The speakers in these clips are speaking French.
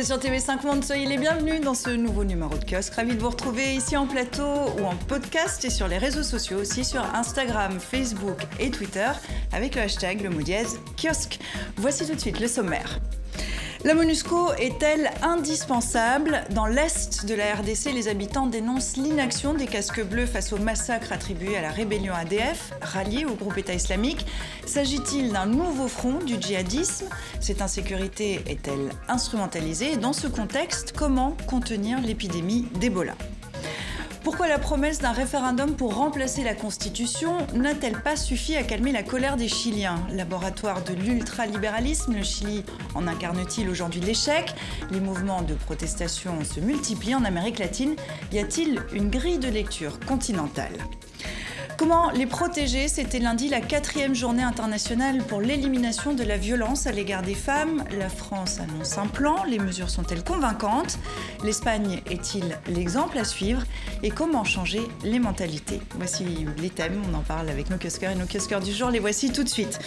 c'est sur TV5 Monde. Soyez les bienvenus dans ce nouveau numéro de kiosque. Ravi de vous retrouver ici en plateau ou en podcast et sur les réseaux sociaux aussi sur Instagram, Facebook et Twitter avec le hashtag le mot dièse kiosque. Voici tout de suite le sommaire. La MONUSCO est-elle indispensable Dans l'est de la RDC, les habitants dénoncent l'inaction des casques bleus face au massacre attribué à la rébellion ADF, ralliée au groupe État islamique. S'agit-il d'un nouveau front du djihadisme? Cette insécurité est-elle instrumentalisée? Dans ce contexte, comment contenir l'épidémie d'Ebola? Pourquoi la promesse d'un référendum pour remplacer la Constitution n'a-t-elle pas suffi à calmer la colère des Chiliens? Laboratoire de l'ultralibéralisme, le Chili en incarne-t-il aujourd'hui l'échec? Les mouvements de protestation se multiplient en Amérique latine. Y a-t-il une grille de lecture continentale? Comment les protéger? C'était lundi la quatrième journée internationale pour l'élimination de la violence à l'égard des femmes. La France annonce un plan. Les mesures sont-elles convaincantes? L'Espagne est-il l'exemple à suivre? Et comment changer les mentalités? Voici les thèmes. On en parle avec nos kiosqueurs et nos kiosqueurs du jour. Les voici tout de suite.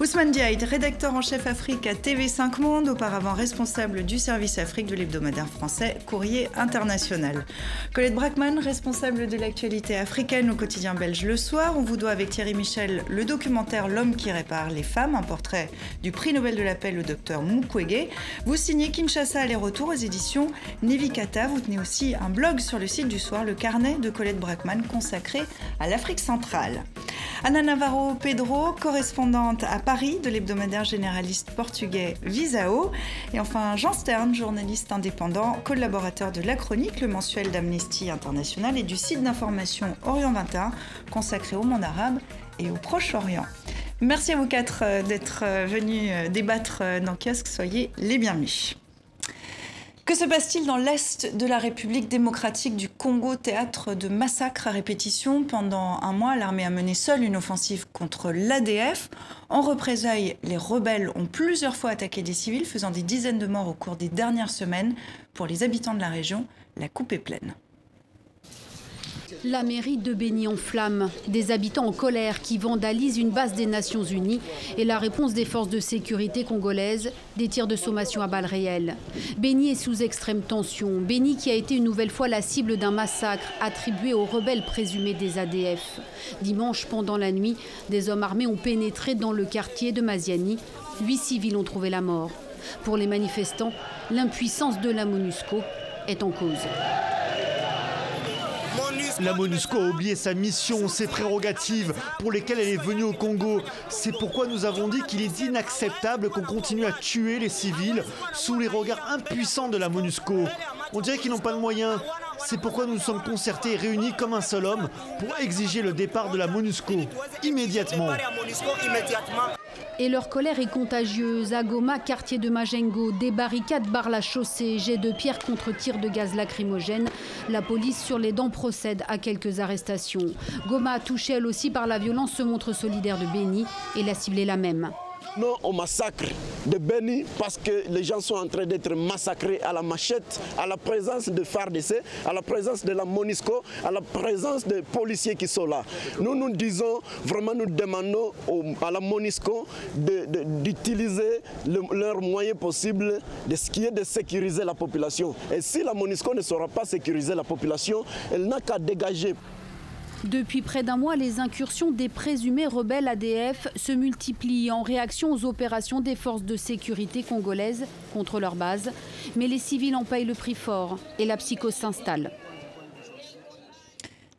Ousmane Diaïd, rédacteur en chef Afrique à TV5 Monde, auparavant responsable du service Afrique de l'hebdomadaire français Courrier International. Colette Brackman, responsable de l'actualité africaine au quotidien belge Le soir, on vous doit avec Thierry Michel le documentaire L'homme qui répare les femmes, un portrait du prix Nobel de la paix, le docteur Mukwege. Vous signez Kinshasa aller-retour aux éditions Nevikata. Vous tenez aussi un blog sur le site du soir, le carnet de Colette Brackman, consacré à l'Afrique centrale. Anna Navarro Pedro, correspondante à Paris de l'hebdomadaire généraliste portugais Visao. Et enfin Jean Stern, journaliste indépendant, collaborateur de La Chronique, le mensuel d'Amnesty International et du site d'information Orient 21, consacré au monde arabe et au Proche-Orient. Merci à vous quatre euh, d'être euh, venus euh, débattre dans Kiosque. Soyez les bienvenus. Que se passe-t-il dans l'Est de la République démocratique du Congo, théâtre de massacres à répétition Pendant un mois, l'armée a mené seule une offensive contre l'ADF. En représailles, les rebelles ont plusieurs fois attaqué des civils, faisant des dizaines de morts au cours des dernières semaines. Pour les habitants de la région, la coupe est pleine. La mairie de Béni en flammes, des habitants en colère qui vandalisent une base des Nations Unies et la réponse des forces de sécurité congolaises, des tirs de sommation à balles réelles. Béni est sous extrême tension. Béni qui a été une nouvelle fois la cible d'un massacre attribué aux rebelles présumés des ADF. Dimanche, pendant la nuit, des hommes armés ont pénétré dans le quartier de Maziani. Huit civils ont trouvé la mort. Pour les manifestants, l'impuissance de la MONUSCO est en cause. La MONUSCO a oublié sa mission, ses prérogatives pour lesquelles elle est venue au Congo. C'est pourquoi nous avons dit qu'il est inacceptable qu'on continue à tuer les civils sous les regards impuissants de la MONUSCO. On dirait qu'ils n'ont pas de moyens. C'est pourquoi nous sommes concertés et réunis comme un seul homme pour exiger le départ de la MONUSCO immédiatement. Et leur colère est contagieuse. À Goma, quartier de Majengo, des barricades barrent la chaussée, jets de pierre contre tirs de gaz lacrymogène. La police sur les dents procède à quelques arrestations. Goma, touchée elle aussi par la violence, se montre solidaire de Béni et l'a ciblé la même. Non au massacre de Beni parce que les gens sont en train d'être massacrés à la machette, à la présence de FARDC, à la présence de la MONISCO, à la présence des policiers qui sont là. Nous nous disons, vraiment nous demandons à la MONISCO d'utiliser leurs moyens possibles de ce qui est de sécuriser la population. Et si la MONISCO ne saura pas sécuriser la population, elle n'a qu'à dégager depuis près d'un mois, les incursions des présumés rebelles ADF se multiplient en réaction aux opérations des forces de sécurité congolaises contre leur base. Mais les civils en payent le prix fort et la psychose s'installe.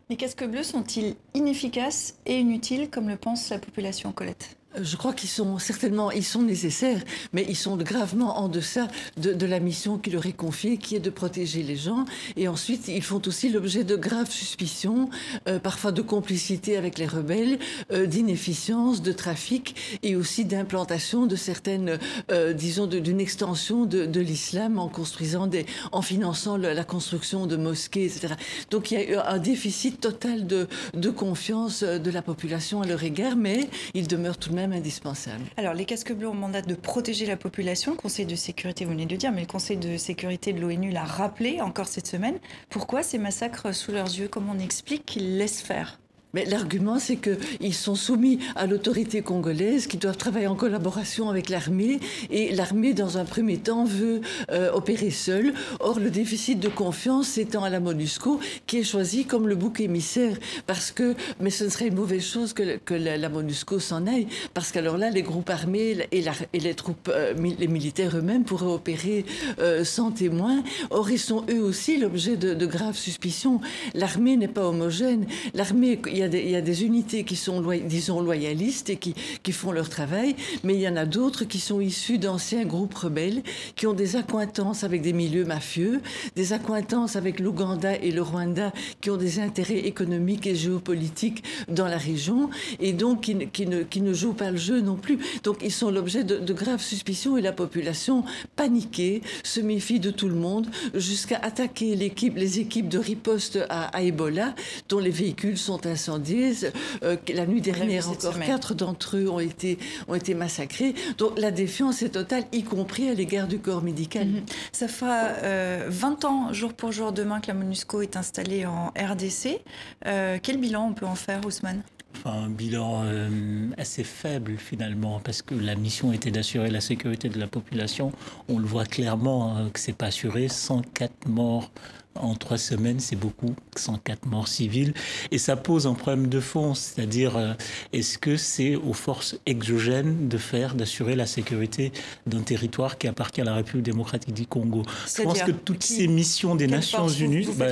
Les casques bleus sont-ils inefficaces et inutiles comme le pense la population Colette? Je crois qu'ils sont certainement, ils sont nécessaires, mais ils sont gravement en deçà de, la mission qui leur est confiée, qui est de protéger les gens. Et ensuite, ils font aussi l'objet de graves suspicions, euh, parfois de complicité avec les rebelles, euh, d'inefficience, de trafic et aussi d'implantation de certaines, euh, disons, d'une extension de, l'islam en construisant en finançant la construction de mosquées, etc. Donc il y a un déficit total de, confiance de la population à leur égard, mais il demeure tout de même indispensable. Alors, les casques bleus ont mandat de protéger la population. Le Conseil de sécurité, vous venez de le dire, mais le Conseil de sécurité de l'ONU l'a rappelé encore cette semaine. Pourquoi ces massacres sous leurs yeux? Comment on explique qu'ils laissent faire? Mais l'argument, c'est qu'ils sont soumis à l'autorité congolaise, qui doivent travailler en collaboration avec l'armée, et l'armée, dans un premier temps, veut euh, opérer seule. Or, le déficit de confiance s'étend à la MONUSCO, qui est choisi comme le bouc émissaire, parce que, mais ce serait une mauvaise chose que, la, MONUSCO s'en aille, parce qu'alors là, les groupes armés et, les troupes, euh, les militaires eux-mêmes pourraient opérer euh, sans témoins. Or, ils sont eux aussi l'objet de, de graves suspicions. L'armée n'est pas homogène. L'armée, il il y, a des, unités qui sont, disons, loyalistes et qui, font leur travail, mais il y en a d'autres qui sont issus d'anciens groupes rebelles, qui ont des accointances avec des milieux mafieux, des accointances avec l'Ouganda et le Rwanda, qui ont des intérêts économiques et géopolitiques dans la région, et donc qui, qui, ne, qui ne, jouent pas le jeu non plus. Donc ils sont l'objet de, graves suspicions et la population, paniquée, se méfie de tout le monde, jusqu'à attaquer les équipes de riposte à, à Ebola, dont les véhicules sont incendiés euh, la nuit dernière, encore quatre d'entre eux ont été, ont été massacrés. Donc la défiance est totale, y compris à l'égard du corps médical. Mhm. Ça fera 20 euh, ans, jour pour jour, demain, que la MONUSCO est installée en RDC. Euh, quel bilan on peut en faire, Ousmane? Un bilan assez faible finalement, parce que la mission était d'assurer la sécurité de la population. On le voit clairement hein, que c'est pas assuré. 104 morts en trois semaines, c'est beaucoup, 104 morts civiles. Et ça pose un problème de fond, c'est-à-dire euh, est-ce que c'est aux forces exogènes de faire, d'assurer la sécurité d'un territoire qui appartient à la République démocratique du Congo? Je pense que toutes ces missions des Nations Unies, bah,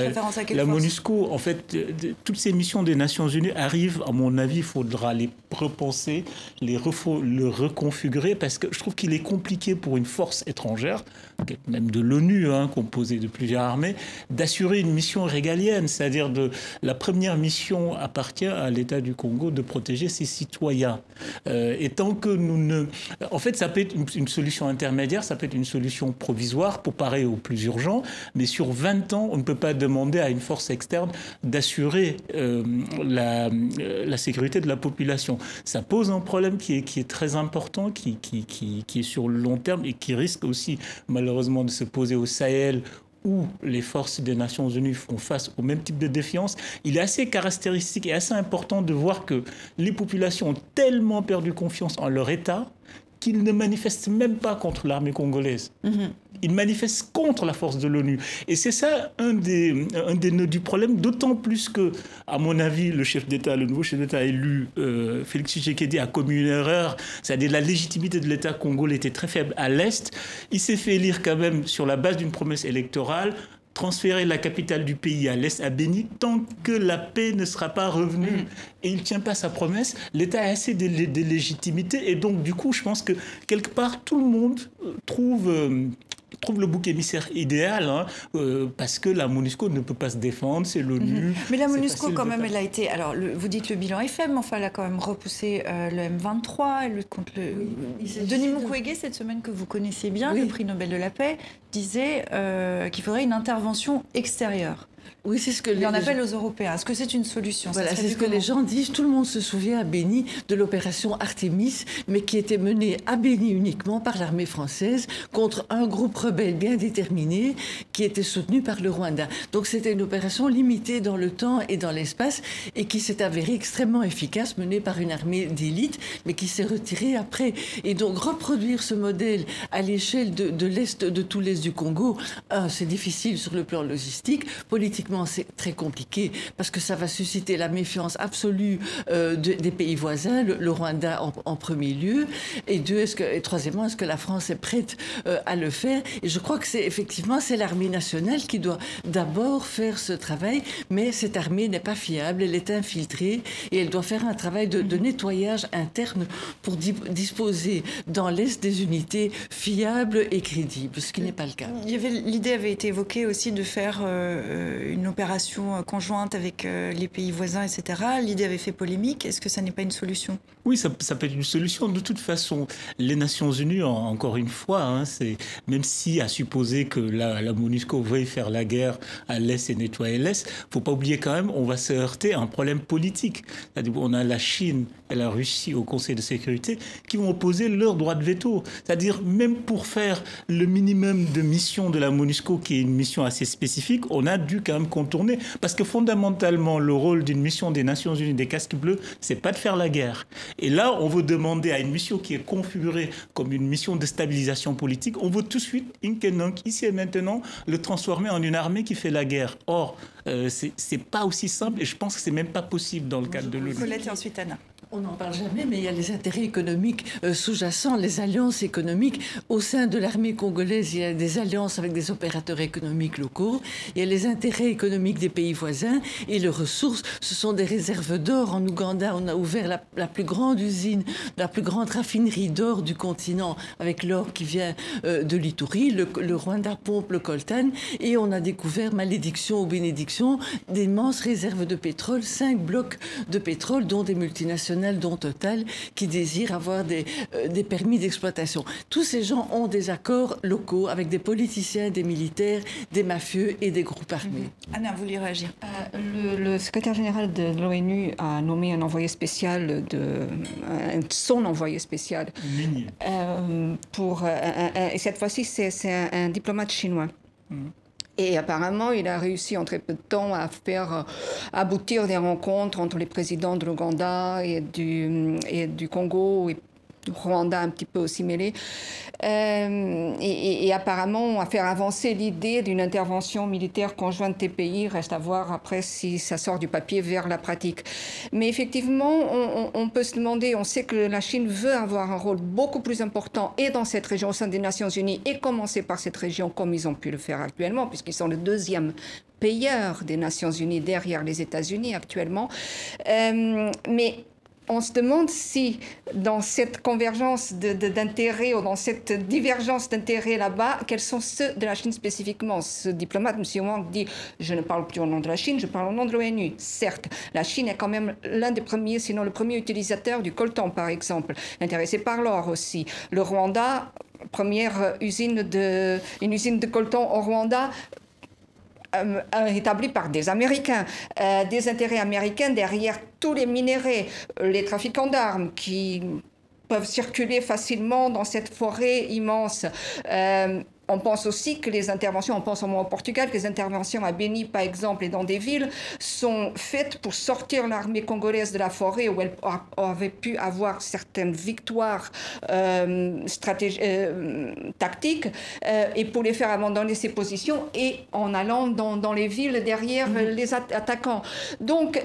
la MONUSCO, en fait, toutes ces missions des Nations Unies arrivent, à mon avis, il faudra les repenser, les le reconfigurer, parce que je trouve qu'il est compliqué pour une force étrangère, même de l'ONU, hein, composée de plusieurs armées, d'assurer une mission régalienne, c'est-à-dire de la première mission appartient à l'État du Congo de protéger ses citoyens. Euh, et tant que nous ne, en fait, ça peut être une, solution intermédiaire, ça peut être une solution provisoire pour parer au plus urgent, mais sur 20 ans, on ne peut pas demander à une force externe d'assurer euh, la, euh, la, sécurité de la population. Ça pose un problème qui est, très important, qui est sur le long terme et qui risque aussi malheureusement de se poser au Sahel où les forces des Nations Unies font face au même type de défiance, il est assez caractéristique et assez important de voir que les populations ont tellement perdu confiance en leur État qu'ils ne manifestent même pas contre l'armée congolaise. Mhm. Ils manifestent contre la force de l'ONU. Et c'est ça un des, un des nœuds du problème, d'autant plus que, à mon avis, le chef d'État, le nouveau chef d'État élu, euh, Félix Tshisekedi, a commis une erreur. C'est-à-dire la légitimité de l'État congolais était très faible à l'Est. Il s'est fait élire quand même sur la base d'une promesse électorale transférer la capitale du pays à l'Est, à Béni, tant que la paix ne sera pas revenue. Mm. Et il ne tient pas sa promesse. L'État a assez de, légitimité. Et donc, du coup, je pense que quelque part, tout le monde euh, trouve... Euh, trouve le bouc émissaire idéal, hein, euh, parce que la MONUSCO ne peut pas se défendre, c'est l'ONU. Mhm. Mais la MONUSCO, quand même, elle a été. Alors, vous dites le bilan est faible, mais enfin, elle a quand même repoussé euh, le M23, elle lutte contre le. Denis Mukwege, cette semaine que vous connaissiez bien, le prix Nobel de la paix, disait euh, qu'il faudrait une intervention extérieure. Oui, c'est ce que les, en appelle aux Européens. Est-ce que c'est une solution? Voilà, c'est ce que les gens disent. Tout le monde se souvient à Béni de l'opération Artemis, mais qui était menée à Béni uniquement par l'armée française contre un groupe rebelle bien déterminé qui était soutenu par le Rwanda. Donc c'était une opération limitée dans le temps et dans l'espace et qui s'est avérée extrêmement efficace, menée par une armée d'élite, mais qui s'est retirée après. Et donc reproduire ce modèle à l'échelle de, de l'est, de tout l'est du Congo, c'est difficile sur le plan logistique, politiquement c'est très compliqué parce que ça va susciter la méfiance absolue euh, des pays voisins, le, Rwanda en, premier lieu. Et deux, est-ce que, et troisièmement, est-ce que la France est prête euh, à le faire? Et je crois que c'est effectivement c'est l'armée nationale qui doit d'abord faire ce travail, mais cette armée n'est pas fiable, elle est infiltrée et elle doit faire un travail de, nettoyage interne pour disposer dans l'Est des unités fiables et crédibles, ce qui n'est pas le cas. L'idée avait été évoquée aussi de faire euh, une opération euh, conjointe avec euh, les pays voisins, etc. L'idée avait fait polémique. Est-ce que ça n'est pas une solution? Oui, ça, peut être une solution. De toute façon, les Nations Unies, encore une fois, hein, c'est même si à supposer que la, la MONUSCO veuille faire la guerre à l'Est et nettoyer l'Est, faut pas oublier quand même, on va se heurter à un problème politique. On a la Chine et la Russie au Conseil de sécurité qui vont opposer leur droit de veto. C'est-à-dire, même pour faire le minimum de mission de la MONUSCO, qui est une mission assez spécifique, on a dû quand même contourner. Parce que fondamentalement, le rôle d'une mission des Nations Unies, des casques bleus, c'est pas de faire la guerre. Et là, on veut demander à une mission qui est configurée comme une mission de stabilisation politique, on veut tout de suite, ici et maintenant, le transformer en une armée qui fait la guerre. Or, euh, c'est pas aussi simple et je pense que c'est même pas possible dans le cadre de l'ONU. Colette et ensuite Anna. On n'en parle jamais, mais il y a les intérêts économiques euh, sous-jacents, les alliances économiques. Au sein de l'armée congolaise, il y a des alliances avec des opérateurs économiques locaux. Il y a les intérêts économiques des pays voisins et les ressources. Ce sont des réserves d'or. En Ouganda, on a ouvert la, plus grande usine, la plus grande raffinerie d'or du continent avec l'or qui vient euh, de l'Itourie. Le, Rwanda pompe le coltan et on a découvert, malédiction ou bénédiction, d'immenses réserves de pétrole, cinq blocs de pétrole, dont des multinationales dont Total, qui désirent avoir des, euh, des permis d'exploitation. Tous ces gens ont des accords locaux avec des politiciens, des militaires, des mafieux et des groupes armés. Mhm. Anna, vous voulez réagir? Euh, le, secrétaire général de l'ONU a nommé un envoyé spécial, de, son envoyé spécial. Euh, pour, et cette fois-ci, c'est un, diplomate chinois. Mhm. Et apparemment, il a réussi en très peu de temps à faire euh, aboutir des rencontres entre les présidents de l'Ouganda et du, du Congo Rwanda un petit peu aussi mêlé, euh, et, apparemment à faire avancer l'idée d'une intervention militaire conjointe des pays. Reste à voir après si ça sort du papier vers la pratique. Mais effectivement, on, peut se demander, on sait que la Chine veut avoir un rôle beaucoup plus important et dans cette région au sein des Nations Unies et commencer par cette région comme ils ont pu le faire actuellement, puisqu'ils sont le deuxième payeur des Nations Unies derrière les États-Unis actuellement. Euh, mais on se demande si dans cette convergence d'intérêts ou dans cette divergence d'intérêts là-bas, quels sont ceux de la Chine spécifiquement Ce diplomate, M. Wang, dit Je ne parle plus au nom de la Chine, je parle au nom de l'ONU. Certes, la Chine est quand même l'un des premiers, sinon le premier utilisateur du coltan, par exemple, intéressé par l'or aussi. Le Rwanda, première usine de, une usine de coltan au Rwanda, établi par des Américains, euh, des intérêts américains derrière tous les minéraux, les trafiquants d'armes qui peuvent circuler facilement dans cette forêt immense. On pense aussi que les interventions, on pense au moins au Portugal, que les interventions à Beni, par exemple, et dans des villes, sont faites pour sortir l'armée congolaise de la forêt où elle avait pu avoir certaines victoires euh, euh tactiques euh, et pour les faire abandonner ses positions et en allant dans, dans les villes derrière mm-hmm. les attaquants. Donc,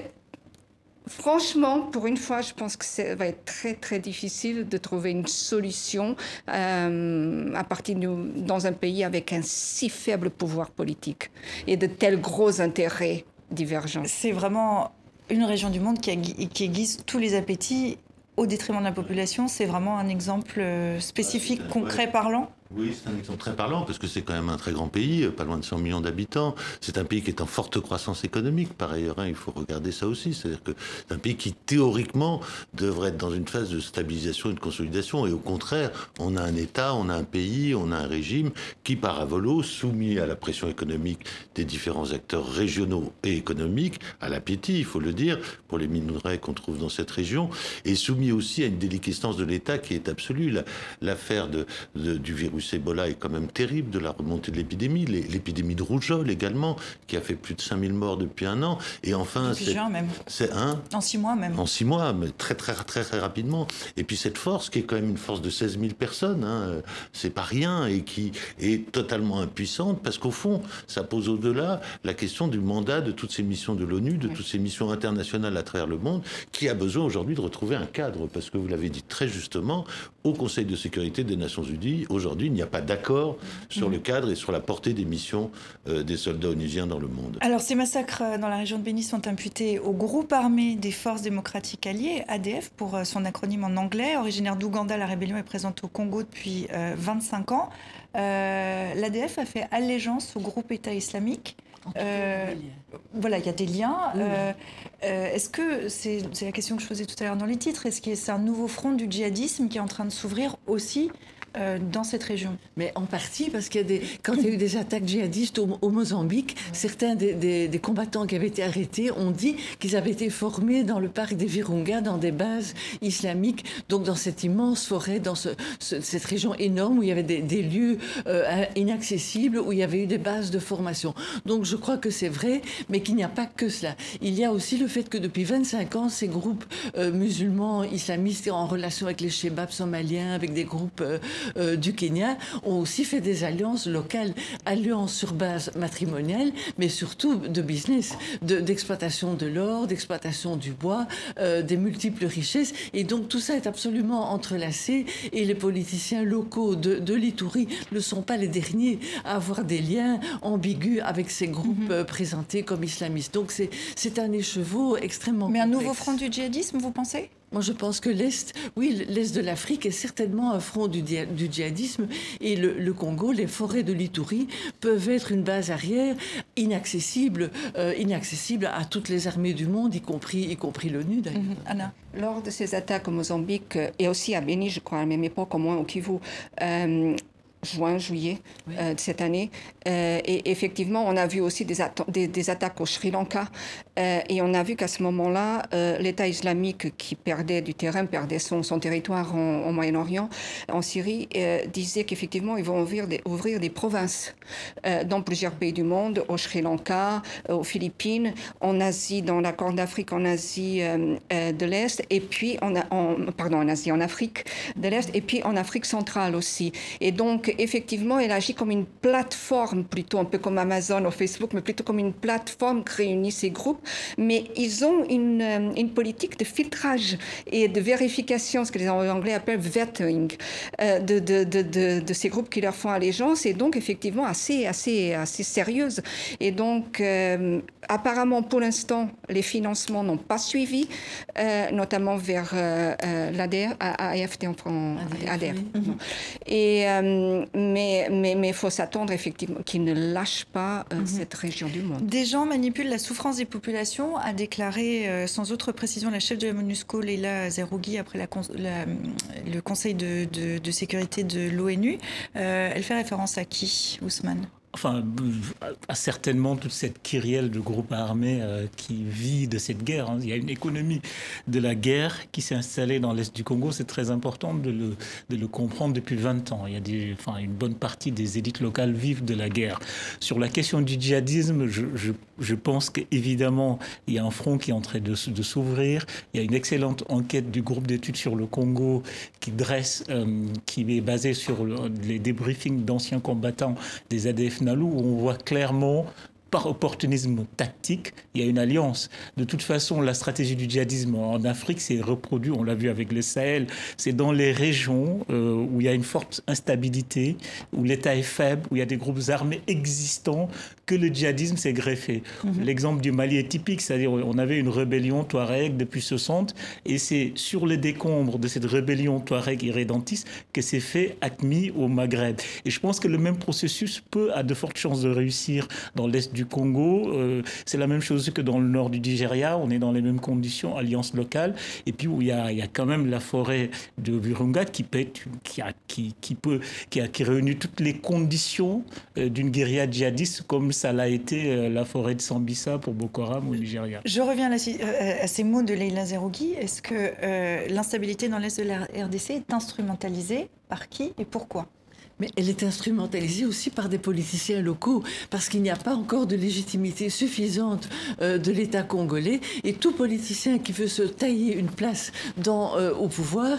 Franchement, pour une fois, je pense que ça va être très très difficile de trouver une solution euh, à partir de, dans un pays avec un si faible pouvoir politique et de tels gros intérêts divergents. C'est vraiment une région du monde qui, qui aiguise tous les appétits au détriment de la population. C'est vraiment un exemple euh, spécifique, concret, parlant oui, c'est un exemple très parlant parce que c'est quand même un très grand pays, pas loin de 100 millions d'habitants. C'est un pays qui est en forte croissance économique, par ailleurs, hein, il faut regarder ça aussi. C'est-à-dire que c'est un pays qui, théoriquement, devrait être dans une phase de stabilisation et de consolidation. Et au contraire, on a un État, on a un pays, on a un régime qui, par avolo, soumis à la pression économique des différents acteurs régionaux et économiques, à l'appétit, il faut le dire, pour les minerais qu'on trouve dans cette région, et soumis aussi à une déliquescence de l'État qui est absolue. L'affaire du virus virus Ebola est quand même terrible, de la remontée de l'épidémie, l'épidémie de rougeole également, qui a fait plus de 5000 morts depuis un an. Et enfin, c'est même. C'est un. En six mois même. En six mois, mais très très très très rapidement. Et puis cette force qui est quand même une force de 16 000 personnes, hein, c'est pas rien et qui est totalement impuissante parce qu'au fond, ça pose au-delà la question du mandat de toutes ces missions de l'ONU, de toutes ces missions internationales à travers le monde, qui a besoin aujourd'hui de retrouver un cadre parce que vous l'avez dit très justement, au Conseil de sécurité des Nations Unies, aujourd'hui il n'y a pas d'accord sur le cadre et sur la portée des missions euh, des soldats onusiens dans le monde. Alors ces massacres euh, dans la région de Béni sont imputés au groupe armé des forces démocratiques alliées, ADF pour euh, son acronyme en anglais. Originaire d'Ouganda, la rébellion est présente au Congo depuis 25 ans. L'ADF a fait allégeance au groupe État islamique. voilà, il y a des liens. Est-ce que, c'est la question que je posais tout à l'heure dans les titres, est-ce que c'est un nouveau front du djihadisme qui est en train de s'ouvrir aussi euh, dans cette région Mais en partie parce qu'il y a des, quand il y a eu des attaques djihadistes au, Mozambique, certains des, combattants qui avaient été arrêtés ont dit qu'ils avaient été formés dans le parc des Virunga, dans des bases islamiques, donc dans cette immense forêt, dans cette région énorme où il y avait des, lieux euh, inaccessibles, où il y avait eu des bases de formation. Donc je crois que c'est vrai, mais qu'il n'y a pas que cela. Il y a aussi le fait que depuis 25 ans, ces groupes euh, musulmans islamistes en relation avec les shebabs somaliens, avec des groupes euh, du Kenya ont aussi fait des alliances locales, alliances sur base matrimoniale, mais surtout de business, d'exploitation de, l'or, d'exploitation du bois, euh, des multiples richesses. Et donc tout ça est absolument entrelacé et les politiciens locaux de, de l'Itourie ne sont pas les derniers à avoir des liens ambigus avec ces groupes mhm. euh, présentés comme islamistes. Donc c'est un écheveau extrêmement Mais un nouveau front du djihadisme, vous pensez? Moi, je pense que l'Est, oui, l'Est de l'Afrique est certainement un front du, du djihadisme et le, Congo, les forêts de l'Itourie peuvent être une base arrière inaccessible, euh, inaccessible à toutes les armées du monde, y compris, y compris l'ONU d'ailleurs. Mhm. Anna Lors de ces attaques au Mozambique euh, et aussi à Béni, je crois, à la même époque, au moins au Kivu, euh, juin, juillet euh, de cette année. Euh, et effectivement, on a vu aussi des, des, attaques au Sri Lanka. Euh, et on a vu qu'à ce moment-là, l'État islamique qui perdait du terrain, perdait son, son territoire en, Moyen-Orient, en Syrie, disait qu'effectivement, ils vont ouvrir des, ouvrir des provinces dans plusieurs pays du monde, au Sri Lanka, aux Philippines, en Asie, dans la Corne d'Afrique, en Asie de l'Est, et puis en, en, pardon, en Asie, en Afrique de l'Est, et puis en Afrique centrale aussi. Et donc, effectivement, elle agit comme une plateforme, plutôt un peu comme Amazon ou Facebook, mais plutôt comme une plateforme qui réunit ces groupes. Mais ils ont une, euh, une politique de filtrage et de vérification, ce que les Anglais appellent vetting, euh, de, de, de, de, ces groupes qui leur font allégeance, et donc effectivement assez, assez, assez sérieuse. Et donc, euh, apparemment, pour l'instant, les financements n'ont pas suivi, notamment vers l'ADR, AFT en France, ADR. Et mais il mais, faut s'attendre effectivement qu'ils ne lâchent pas euh, mhm. cette région du monde. Des gens manipulent la souffrance des populations, a déclaré euh, sans autre précision la chef de la MONUSCO, Leila Zerougui, après la, le Conseil de, de, sécurité de l'ONU. Euh, elle fait référence à qui, Ousmane? Enfin, à certainement toute cette kyrielle de groupes armés euh, qui vit de cette guerre. Hein. Il y a une économie de la guerre qui s'est installée dans l'Est du Congo. C'est très important de le, comprendre depuis 20 ans. Il y a des, enfin, une bonne partie des élites locales vivent de la guerre. Sur la question du djihadisme, je pense qu'évidemment, il y a un front qui est en train de, de s'ouvrir. Il y a une excellente enquête du groupe d'études sur le Congo qui dresse, euh, qui est basée sur les débriefings d'anciens combattants des ADF où on voit clairement par opportunisme tactique, il y a une alliance. De toute façon, la stratégie du djihadisme en Afrique s'est reproduite, on l'a vu avec le Sahel, c'est dans les régions euh, où il y a une forte instabilité, où l'État est faible, où il y a des groupes armés existants, que le djihadisme s'est greffé. Mhm. L'exemple du Mali est typique, c'est-à-dire on avait une rébellion touareg depuis 60, et c'est sur les décombres de cette rébellion touareg irrédentiste que s'est fait ACMI au Maghreb. Et je pense que le même processus peut, a de fortes chances de réussir dans l'Est du Congo. Euh, c'est la même chose que dans le nord du Nigeria. On est dans les mêmes conditions, alliance locale. Et puis où il y a, il y a quand même la forêt de Virunga qui, qui, a, qui, qui, peut, qui, a, qui réunit toutes les conditions euh, d'une guérilla djihadiste comme ça l'a été euh, la forêt de Sambisa pour Boko Haram au Nigeria. Je reviens à, ces mots de Leila Zerougui. Est-ce que l'instabilité dans l'Est de la RDC est instrumentalisée par qui et pourquoi? Mais elle est instrumentalisée aussi par des politiciens locaux, parce qu'il n'y a pas encore de légitimité suffisante euh, de l'État congolais. Et tout politicien qui veut se tailler une place dans, euh, au pouvoir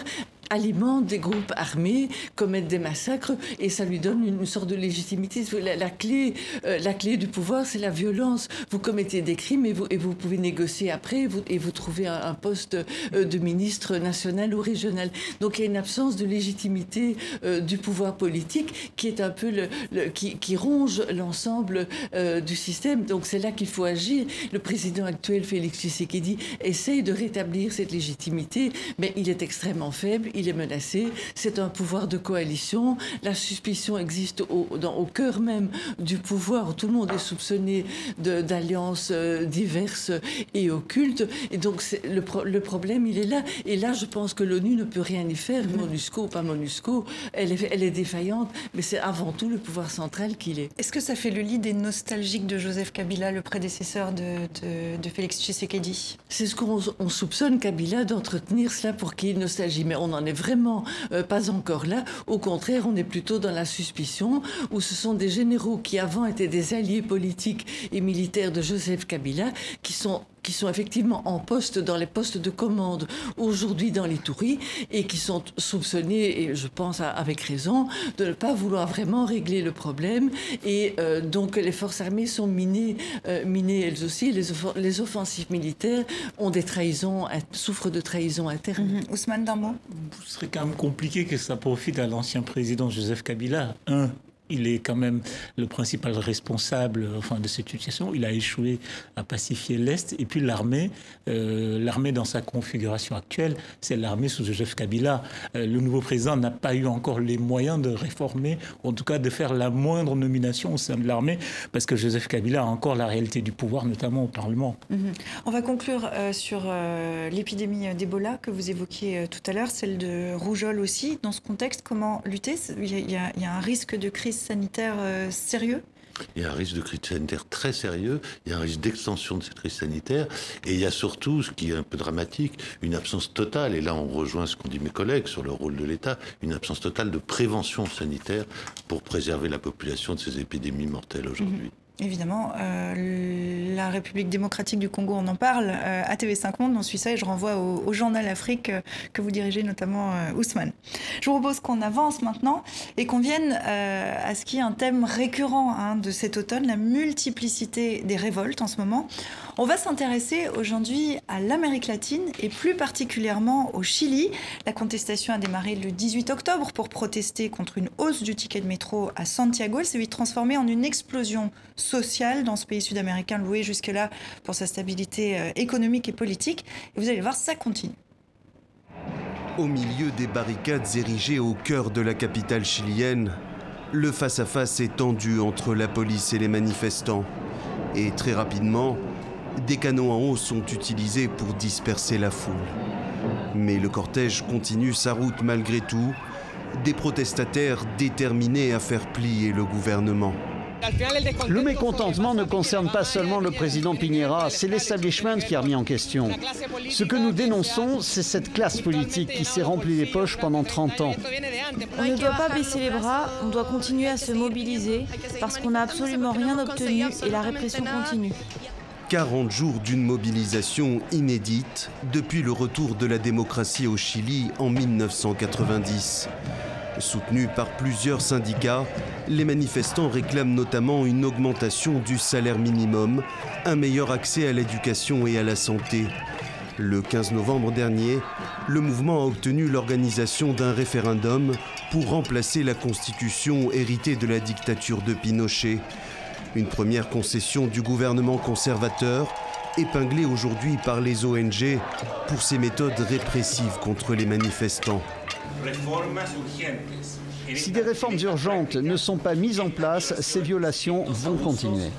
alimente des groupes armés, commettent des massacres, et ça lui donne une, sorte de légitimité. La, clé, euh, la clé du pouvoir, c'est la violence. Vous commettez des crimes et vous, pouvez négocier après, et vous trouvez un, poste euh, de ministre national ou régional. Donc il y a une absence de légitimité euh, du pouvoir politique qui est un peu qui, ronge l'ensemble du système. Donc c'est là qu'il faut agir. Le président actuel, Félix Tshisekedi, essaye de rétablir cette légitimité, mais il est extrêmement faible est menacé. C'est un pouvoir de coalition. La suspicion existe au, dans, au cœur même du pouvoir. Tout le monde est soupçonné d'alliances euh, diverses et occultes. Et donc le, le, problème, il est là. Et là, je pense que l'ONU ne peut rien y faire. MONUSCO ou pas MONUSCO, elle est, elle est défaillante. Mais c'est avant tout le pouvoir central qu'il est. Est-ce que ça fait le lit des nostalgiques de Joseph Kabila, le prédécesseur de, de, Félix Tshisekedi? C'est ce qu'on soupçonne Kabila d'entretenir cela pour qu'il y ait une nostalgie. Mais on n'en est vraiment euh, pas encore là. Au contraire, on est plutôt dans la suspicion où ce sont des généraux qui avant étaient des alliés politiques et militaires de Joseph Kabila qui sont qui sont effectivement en poste dans les postes de commande aujourd'hui dans les touris et qui sont soupçonnés, et je pense avec raison, de ne pas vouloir vraiment régler le problème. Et euh, donc les forces armées sont minées, euh, minées elles aussi. Les, les, offensives militaires ont des trahisons, souffrent de trahisons internes. Mm-hmm. Ousmane Darmo Ce serait quand même compliqué que ça profite à l'ancien président Joseph Kabila. Un, il est quand même le principal responsable enfin, de cette situation. Il a échoué à pacifier l'Est. Et puis l'armée, euh, l'armée dans sa configuration actuelle, c'est l'armée sous Joseph Kabila. Euh, le nouveau président n'a pas eu encore les moyens de réformer, en tout cas de faire la moindre nomination au sein de l'armée, parce que Joseph Kabila a encore la réalité du pouvoir, notamment au Parlement. Mhm. On va conclure euh, sur l'épidémie d'Ebola que vous évoquiez tout à l'heure, celle de rougeole aussi. Dans ce contexte, comment lutter? Il y a un risque de crise sanitaire euh, sérieux? Il y a un risque de crise sanitaire très sérieux, il y a un risque d'extension de cette crise sanitaire, et il y a surtout, ce qui est un peu dramatique, une absence totale, et là on rejoint ce qu'ont dit mes collègues sur le rôle de l'État, une absence totale de prévention sanitaire pour préserver la population de ces épidémies mortelles aujourd'hui. Évidemment, euh, la République démocratique du Congo, on en parle. Euh, à TV5 Monde, on suit ça et je renvoie au, journal Afrique euh, que vous dirigez notamment, Ousmane. Je vous propose qu'on avance maintenant et qu'on vienne à ce qui est un thème récurrent hein, de cet automne, la multiplicité des révoltes en ce moment. On va s'intéresser aujourd'hui à l'Amérique latine et plus particulièrement au Chili. La contestation a démarré le 18 octobre pour protester contre une hausse du ticket de métro à Santiago. Elle s'est vite transformée en une explosion sociale dans ce pays sud-américain loué jusque-là pour sa stabilité euh, économique et politique. Vous allez voir, ça continue. Au milieu des barricades érigées au cœur de la capitale chilienne, le face-à-face est tendu entre la police et les manifestants. Et très rapidement, des canons en haut sont utilisés pour disperser la foule. Mais le cortège continue sa route malgré tout, des protestataires déterminés à faire plier le gouvernement. Le mécontentement ne concerne pas seulement le président Piñera, c'est l'establishment qui a remis en question. Ce que nous dénonçons, c'est cette classe politique qui s'est remplie les poches pendant 30 ans. On ne doit pas baisser les bras, on doit continuer à se mobiliser parce qu'on n'a absolument rien obtenu et la répression continue. 40 jours d'une mobilisation inédite depuis le retour de la démocratie au Chili en 1990. Soutenus par plusieurs syndicats, les manifestants réclament notamment une augmentation du salaire minimum, un meilleur accès à l'éducation et à la santé. Le 15 novembre dernier, le mouvement a obtenu l'organisation d'un référendum pour remplacer la constitution héritée de la dictature de Pinochet. Une première concession du gouvernement conservateur, épinglée aujourd'hui par les ONG pour ses méthodes répressives contre les manifestants. Si des réformes urgentes ne sont pas mises en place, ces violations vont continuer.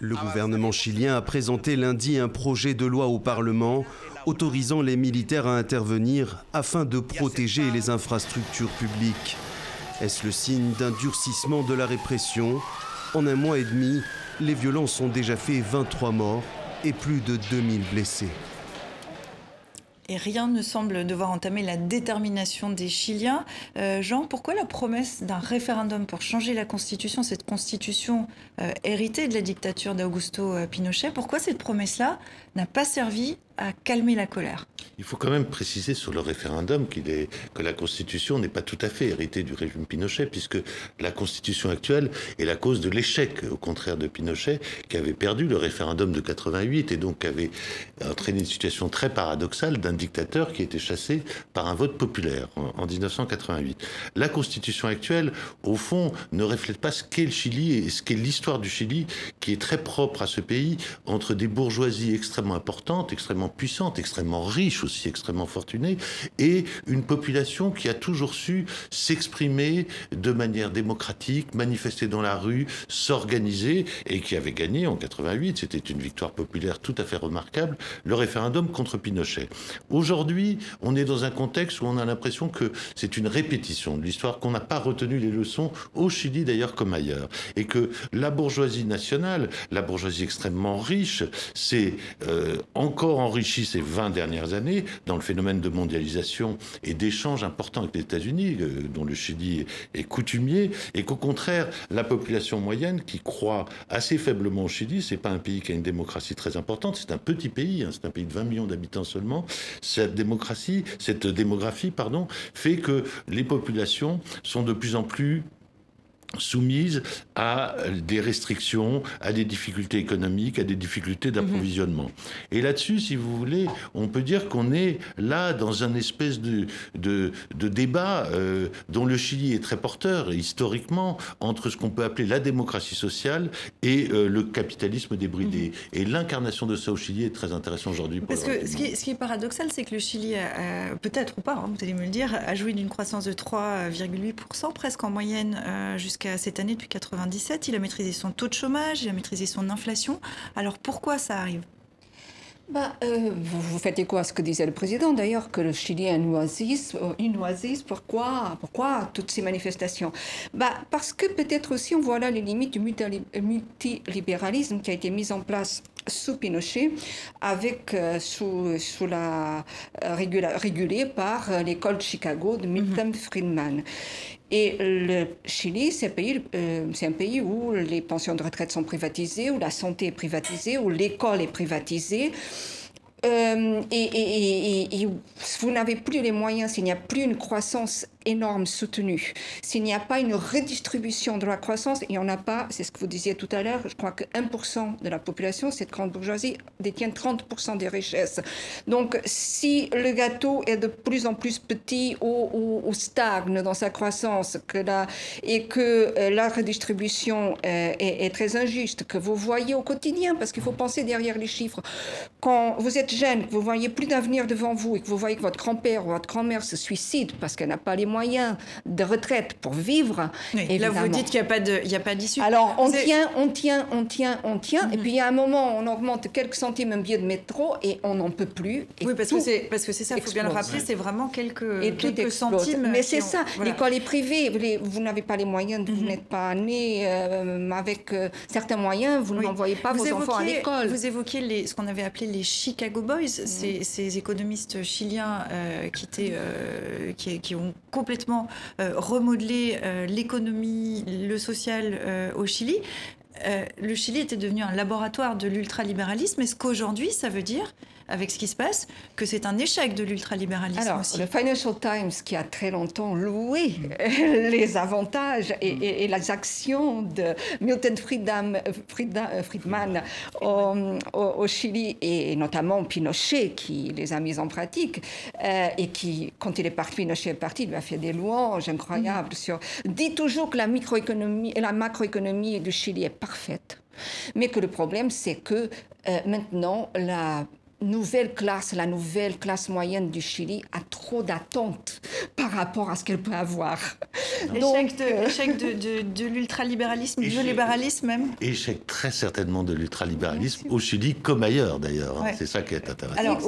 Le gouvernement chilien a présenté lundi un projet de loi au Parlement autorisant les militaires à intervenir afin de protéger les infrastructures publiques. Est-ce le signe d'un durcissement de la répression? En un mois et demi, les violences ont déjà fait 23 morts et plus de 2000 blessés. Et rien ne semble devoir entamer la détermination des Chiliens. Euh, Jean, pourquoi la promesse d'un référendum pour changer la Constitution, cette Constitution euh, héritée de la dictature d'Augusto euh, Pinochet, pourquoi cette promesse-là n'a pas servi calmer la colère il faut quand même préciser sur le référendum qu'il est, que la Constitution n'est pas tout à fait héritée du régime Pinochet, puisque la Constitution actuelle est la cause de l'échec, au contraire de Pinochet, qui avait perdu le référendum de 88 et donc avait entraîné une situation très paradoxale d'un dictateur qui était chassé par un vote populaire en, 1988. La Constitution actuelle, au fond, ne reflète pas ce qu'est le Chili et ce qu'est l'histoire du Chili, qui est très propre à ce pays, entre des bourgeoisies extrêmement importantes, extrêmement puissante, extrêmement riche aussi, extrêmement fortunée, et une population qui a toujours su s'exprimer de manière démocratique, manifester dans la rue, s'organiser, et qui avait gagné en 88, c'était une victoire populaire tout à fait remarquable, le référendum contre Pinochet. Aujourd'hui, on est dans un contexte où on a l'impression que c'est une répétition de l'histoire, qu'on n'a pas retenu les leçons au Chili d'ailleurs comme ailleurs, et que la bourgeoisie nationale, la bourgeoisie extrêmement riche, s'est euh, encore enrichie ces 20 dernières années dans le phénomène de mondialisation et d'échanges importants avec les États-Unis, euh, dont le Chili est coutumier, et qu'au contraire, la population moyenne qui croit assez faiblement au Chili, c'est pas un pays qui a une démocratie très importante, c'est un petit pays, hein, c'est un pays de 20 millions d'habitants seulement. Cette démocratie, cette démographie, pardon, fait que les populations sont de plus en plus soumises à des restrictions, à des difficultés économiques, à des difficultés d'approvisionnement. Mhm. Et là-dessus, si vous voulez, on peut dire qu'on est là dans un espèce de, de, débat euh, dont le Chili est très porteur, historiquement, entre ce qu'on peut appeler la démocratie sociale et euh, le capitalisme débridé. Mhm. Et l'incarnation de ça au Chili est très intéressant aujourd'hui. Parce que ce qui, ce qui, est paradoxal, c'est que le Chili, peut-être ou pas, hein, vous allez me le dire, a joui d'une croissance de 3,8% presque en moyenne euh, jusqu'à cette année depuis 97. Il a maîtrisé son taux de chômage, il a maîtrisé son inflation. Alors pourquoi ça arrive? Bah, euh, vous, faites écho à ce que disait le président d'ailleurs, que le Chili est une oasis. Euh, une oasis pourquoi, pourquoi toutes ces manifestations? Bah, Parce que peut-être aussi on voit là les limites du multilibéralisme qui a été mis en place sous Pinochet, avec, euh, sous, sous la, régulé par l'école de Chicago de Milton mhm. Friedman. Et le Chili, c'est un, pays, c'est un pays où les pensions de retraite sont privatisées, où la santé est privatisée, où l'école est privatisée. Euh, et, et, vous n'avez plus les moyens, s'il n'y a plus une croissance énorme soutenue, s'il n'y a pas une redistribution de la croissance, il n'y en a pas, c'est ce que vous disiez tout à l'heure, je crois que 1% de la population, cette grande bourgeoisie, détient 30% des richesses. Donc si le gâteau est de plus en plus petit ou, ou, stagne dans sa croissance que la, et que euh, la redistribution euh, est, est, très injuste, que vous voyez au quotidien, parce qu'il faut penser derrière les chiffres, quand vous êtes jeune, que vous voyez plus d'avenir devant vous et que vous voyez que votre grand-père ou votre grand-mère se suicide parce qu'elle n'a pas les moyens de retraite pour vivre. et là, vous dites qu'il n'y a pas d'issue. Alors, on tient, on tient, on tient, on tient. Et mhm. puis, il y a un moment, on augmente quelques centimes un billet de métro et on n'en peut plus. oui, parce que, c'est, parce que c'est ça, il faut bien le rappeler, c'est vraiment quelques, et quelques centimes. Mais c'est ça. L'école est privée. Vous n'avez pas les moyens, vous mhm. n'êtes pas né euh, avec euh, certains moyens, vous n'envoyez pas vos enfants à l'école. Vous évoquiez les, ce qu'on avait appelé les Chicago Boys, mhm. ces, économistes chiliens euh, qui, étaient, qui, qui ont complètement euh, remodeler euh, l'économie, le social euh, au Chili. le Chili était devenu un laboratoire de l'ultralibéralisme. Est-ce qu'aujourd'hui, ça veut dire avec ce qui se passe, que c'est un échec de l'ultralibéralisme Alors, le Financial Times, qui a très longtemps loué les avantages et, les actions de Milton Friedman, Friedman au, Chili, et notamment Pinochet, qui les a mis en pratique, euh, et qui, quand il est parti, Pinochet est parti, il lui a fait des louanges incroyables sur... dit toujours que la microéconomie et la macroéconomie du Chili est parfaite. Mais que le problème, c'est que euh, maintenant, la nouvelle classe, la nouvelle classe moyenne du Chili a trop d'attentes par rapport à ce qu'elle peut avoir. Échec, de, euh, échec de, de, l'ultralibéralisme, du libéralisme même Échec très certainement de l'ultralibéralisme au Chili comme ailleurs d'ailleurs. Hein. C'est ça qui est intéressant. Alors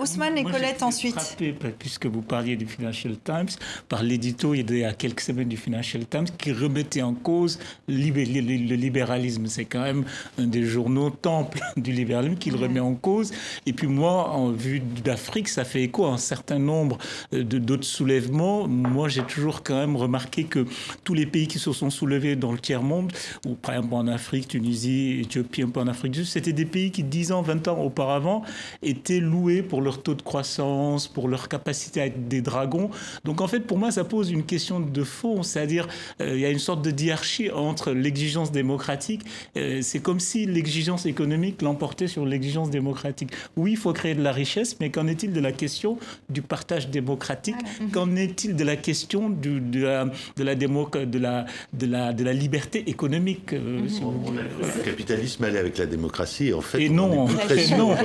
Ousmane, et Colette ensuite. Frappé, puisque vous parliez du Financial Times, par l'édito il y a quelques semaines du Financial Times qui remettait en cause le libéralisme. C'est quand même un des journaux temples du libéralisme qui le remet en cause. Et puis moi, en vue d'Afrique, ça fait écho à un certain nombre d'autres soulèvements. Moi, j'ai toujours quand même remarqué que tous les pays qui se sont soulevés dans le tiers-monde, ou par exemple en Afrique, Tunisie, Éthiopie, un peu en Afrique c'était des pays qui, 10 ans, 20 ans auparavant, étaient loués pour leur taux de croissance, pour leur capacité à être des dragons. Donc en fait, pour moi, ça pose une question de fond, c'est-à-dire euh, il y a une sorte de diarchie entre l'exigence démocratique. Euh, c'est comme si l'exigence économique l'emportait sur l'exigence démocratique. Oui, il faut créer de la richesse, mais qu'en est-il de la question du partage démocratique Qu'en est-il de la question du, de, la, de, la démo, de, la, de, la, de la liberté économique euh, si Le capitalisme allait avec la démocratie, en fait, et non, on est plus très non,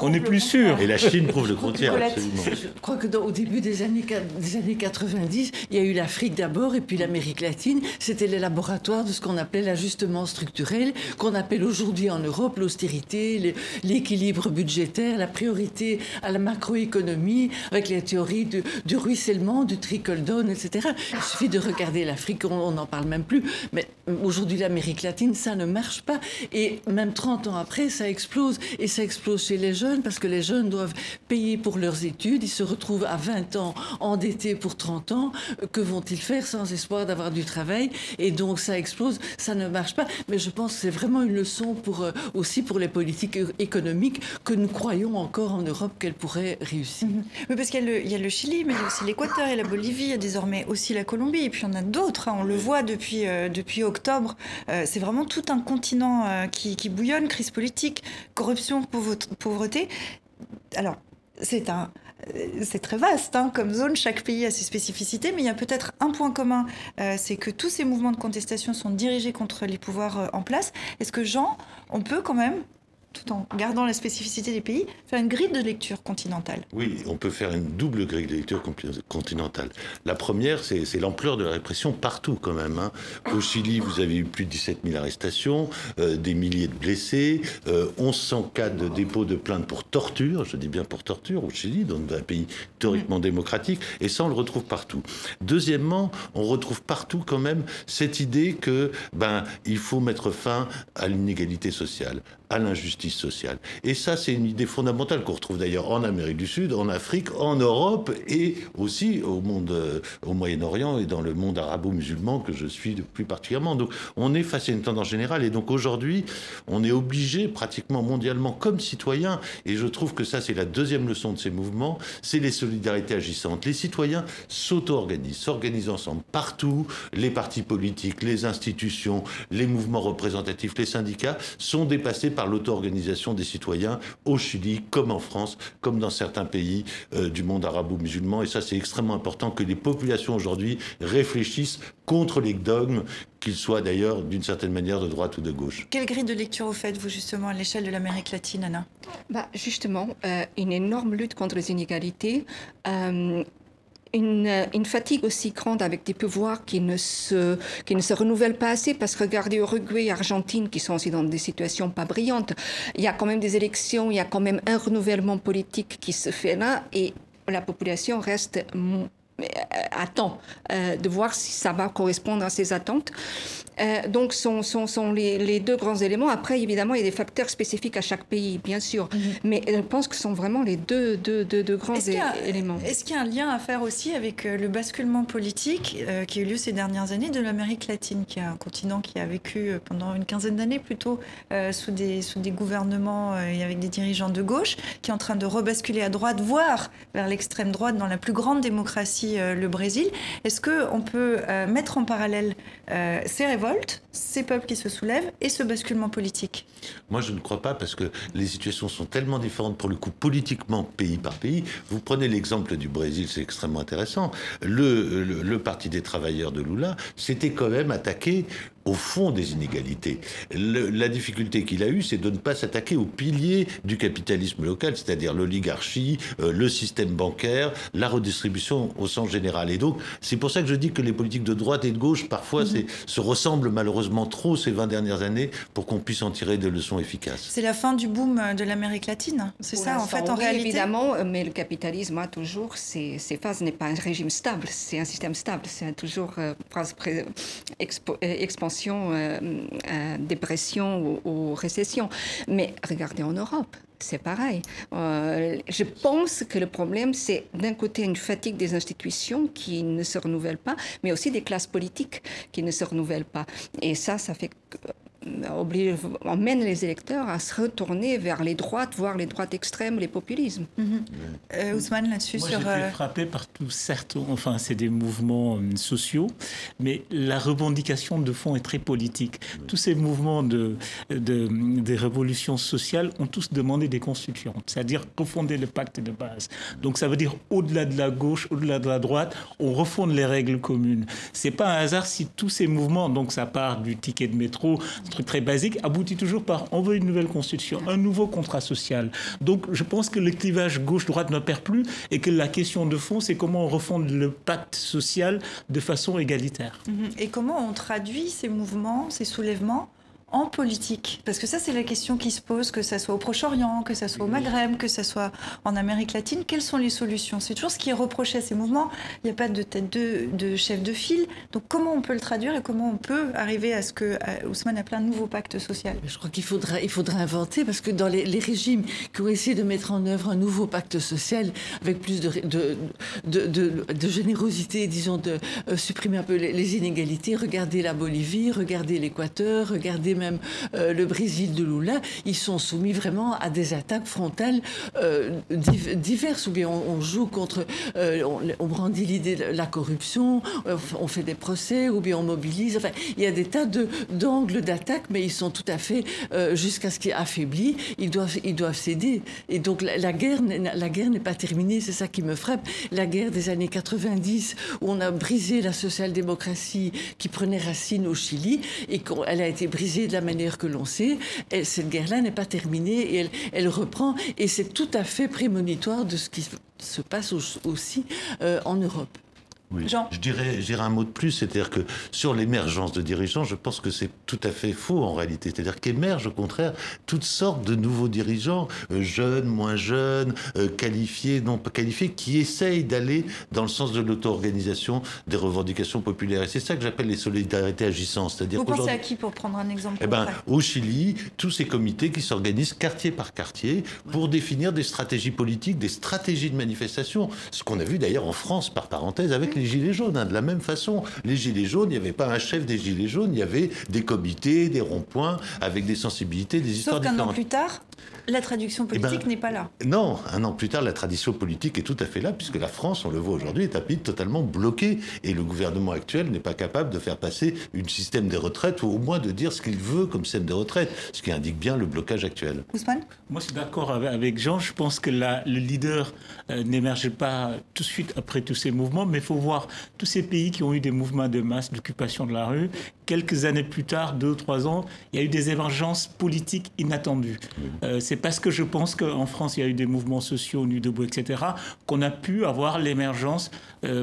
on n'est plus sûr. Et la Chine prouve le contraire, absolument. Je crois que au début des années, des années 90, il y a eu l'Afrique d'abord et puis l'Amérique latine. C'était les laboratoires de ce qu'on appelait l'ajustement structurel, qu'on appelle aujourd'hui en Europe l'austérité, l'équilibre budgétaire, la priorité à la macroéconomie, avec les théories du ruissellement, du trickle down, etc. Il suffit de regarder l'Afrique, on n'en parle même plus. Mais aujourd'hui, l'Amérique latine, ça ne marche pas. Et même 30 ans après, ça explose. Et ça explose chez les jeunes parce que les jeunes doivent payer pour leurs études. Ils se retrouvent à 20 ans endettés pour 30 ans. Que vont-ils faire sans espoir d'avoir du travail? Et donc, ça explose. Ça ne marche pas. Mais je pense que c'est vraiment une leçon pour, euh, aussi pour les politiques économiques que nous encore en Europe qu'elles pourraient réussir. Mhm. Oui, parce qu'il y, y, a le Chili, mais il y a aussi l'Équateur et la Bolivie, il y a désormais aussi la Colombie, et puis il y en a d'autres, hein. on le voit depuis, euh, depuis octobre. Euh, c'est vraiment tout un continent euh, qui, qui, bouillonne, crise politique, corruption, pauvreté. Alors, c'est un... C'est très vaste hein, comme zone, chaque pays a ses spécificités, mais il y a peut-être un point commun, c'est que tous ces mouvements de contestation sont dirigés contre les pouvoirs en place. Est-ce que Jean, on peut quand même tout en gardant la spécificité des pays, faire une grille de lecture continentale. Oui, on peut faire une double grille de lecture continentale. La première, c'est l'ampleur de la répression partout quand même. Hein. Au Chili, vous avez eu plus de 17 000 arrestations, euh, des milliers de blessés, euh, 1100 cas de dépôt de plainte pour torture, je dis bien pour torture, au Chili, dans un pays théoriquement mmh. démocratique, et ça, on le retrouve partout. Deuxièmement, on retrouve partout quand même cette idée que ben, il faut mettre fin à l'inégalité sociale, à l'injustice sociale. Et ça, c'est une idée fondamentale qu'on retrouve d'ailleurs en Amérique du Sud, en Afrique, en Europe et aussi au monde, euh, au Moyen-Orient et dans le monde arabo-musulman que je suis plus particulièrement. Donc, on est face à une tendance générale. Et donc, aujourd'hui, on est obligé, pratiquement mondialement, comme citoyens, et je trouve que ça, c'est la deuxième leçon de ces mouvements, c'est les solidarités agissantes. Les citoyens s'auto-organisent, s'organisent ensemble, partout. Les partis politiques, les institutions, les mouvements représentatifs, les syndicats sont dépassés par l'auto-organisation des citoyens au Chili, comme en France, comme dans certains pays euh, du monde arabo-musulman. Et ça, c'est extrêmement important que les populations aujourd'hui réfléchissent contre les dogmes, qu'ils soient d'ailleurs d'une certaine manière de droite ou de gauche. Quelle grille de lecture vous faites, vous, justement, à l'échelle de l'Amérique latine, Anna? Bah, Justement, euh, une énorme lutte contre les inégalités. Euh, une, une, fatigue aussi grande avec des pouvoirs qui ne se, qui ne se renouvellent pas assez, parce que regardez Uruguay et Argentine, qui sont aussi dans des situations pas brillantes, il y a quand même des élections, il y a quand même un renouvellement politique qui se fait là, et la population reste attend euh, de voir si ça va correspondre à ses attentes. Euh, donc, sont, sont, sont les, les, deux grands éléments. Après, évidemment, il y a des facteurs spécifiques à chaque pays, bien sûr. Mm -hmm. Mais je pense que ce sont vraiment les deux, deux, deux, deux grands est a, éléments. Est-ce qu'il y a un lien à faire aussi avec euh, le basculement politique euh, qui a eu lieu ces dernières années de l'Amérique latine, qui est un continent qui a vécu euh, pendant une quinzaine d'années plutôt euh, sous, des, sous des gouvernements et avec des dirigeants de gauche, qui est en train de rebasculer à droite, voire vers l'extrême droite dans la plus grande démocratie, le Brésil. Est-ce qu'on peut mettre en parallèle ces révoltes, ces peuples qui se soulèvent et ce basculement politique? Moi, je ne crois pas parce que les situations sont tellement différentes pour le coup politiquement pays par pays. Vous prenez l'exemple du Brésil, c'est extrêmement intéressant. Le, Parti des travailleurs de Lula s'était quand même attaqué au fond des inégalités. Le, la difficulté qu'il a eue, c'est de ne pas s'attaquer aux piliers du capitalisme local, c'est-à-dire l'oligarchie, euh, le système bancaire, la redistribution au sens général. Et donc, c'est pour ça que je dis que les politiques de droite et de gauche, parfois, mmh. se ressemblent malheureusement trop ces 20 dernières années pour qu'on puisse en tirer des leçons efficaces. C'est la fin du boom de l'Amérique latine, c'est ça en fait, en oui, réalité évidemment, mais le capitalisme a toujours ses, ses phases, n'est pas un régime stable, c'est un système stable, c'est toujours euh, expo, expansion euh, euh, dépression ou, ou, récession. Mais regardez en Europe. C'est pareil. Euh, je pense que le problème, c'est d'un côté une fatigue des institutions qui ne se renouvellent pas, mais aussi des classes politiques qui ne se renouvellent pas. Et ça, ça fait oblige, emmène les électeurs à se retourner vers les droites, voire les droites extrêmes, les populismes. Euh, Ousmane, là-dessus, sur. été euh, frappé par tout, certes, enfin, c'est des mouvements euh, sociaux, mais la revendication de fond est très politique. Tous ces mouvements de, de, des révolutions sociales ont tous demandé des constituantes, c'est-à-dire refonder le pacte de base. Donc, ça veut dire au-delà de la gauche, au-delà de la droite, on refonde les règles communes. C'est pas un hasard si tous ces mouvements, donc ça part du ticket de métro, truc très basique, aboutit toujours par on veut une nouvelle constitution, un nouveau contrat social. Donc, je pense que le clivage gauche-droite ne perd plus et que la question de fond, c'est comment on refonde le pacte social de façon égalitaire. Mhm. Et comment on traduit ces mouvements, ces soulèvements en politique Parce que ça, c'est la question qui se pose, que ça soit au Proche-Orient, que ça soit au Maghreb, que ça soit en Amérique latine. Quelles sont les solutions? C'est toujours ce qui est reproché à ces mouvements. Il n'y a pas de tête de, de chef de file. Donc comment on peut le traduire et comment on peut arriver à ce que Ousmane appelle un nouveau pacte social Je crois qu'il faudra, il faudra inventer, parce que dans les, les régimes qui ont essayé de mettre en œuvre un nouveau pacte social avec plus de générosité, disons, de euh, supprimer un peu les, les inégalités, regardez la Bolivie, regardez l'Équateur, regardez même euh, le Brésil de Lula, ils sont soumis vraiment à des attaques frontales euh, div- diverses, ou bien on, joue contre, euh, on, brandit l'idée de la corruption, on fait des procès, ou bien on mobilise, enfin, il y a des tas d'angles d'attaque, mais ils sont tout à fait, jusqu'à ce qu'ils affaiblis, ils doivent, ils doivent céder. Et donc la, guerre, la guerre n'est pas terminée, c'est ça qui me frappe. La guerre des années 90, où on a brisé la social-démocratie qui prenait racine au Chili, et qu'elle a été brisée de la manière que l'on sait, et cette guerre-là n'est pas terminée, et elle, reprend, et c'est tout à fait prémonitoire de ce qui se passe au- aussi euh, en Europe. Oui. Jean. Je dirais, je dirais un mot de plus, c'est-à-dire que sur l'émergence de dirigeants, je pense que c'est tout à fait faux en réalité. C'est-à-dire qu'émergent au contraire toutes sortes de nouveaux dirigeants, euh, jeunes, moins jeunes, euh, qualifiés, non pas qualifiés, qui essayent d'aller dans le sens de l'auto-organisation des revendications populaires. Et c'est ça que j'appelle les solidarités agissantes. C'est-à-dire Vous pensez à qui pour prendre un exemple eh ben, au Chili, tous ces comités qui s'organisent quartier par quartier pour définir des stratégies politiques, des stratégies de manifestation. Ce qu'on a vu d'ailleurs en France, par parenthèse, avec les Gilets jaunes. hein. De la même façon, les Gilets jaunes, il n'y avait pas un chef des Gilets jaunes, il y avait des comités, des ronds-points, avec des sensibilités, des histoires Sauf qu'un an différentes. plus tard, la traduction Eh ben, politique n'est pas là. Non, un an plus tard, la tradition politique est tout à fait là, puisque la France, on le voit aujourd'hui, est un pays totalement bloqué. Et le gouvernement actuel n'est pas capable de faire passer un système des retraites, ou au moins de dire ce qu'il veut comme système de retraite, ce qui indique bien le blocage actuel. Ousmane? Moi, je suis d'accord avec- avec Jean. Je pense que la- le leader euh, n'émerge pas tout de suite après tous ces mouvements, mais il faut voir tous ces pays qui ont eu des mouvements de masse d'occupation de la rue. Quelques années plus tard, deux ou trois ans, il y a eu des émergences politiques inattendues. Euh, C'est parce que je pense qu'en France, il y a eu des mouvements sociaux, Nuit debout, etc., qu'on a pu avoir l'émergence euh,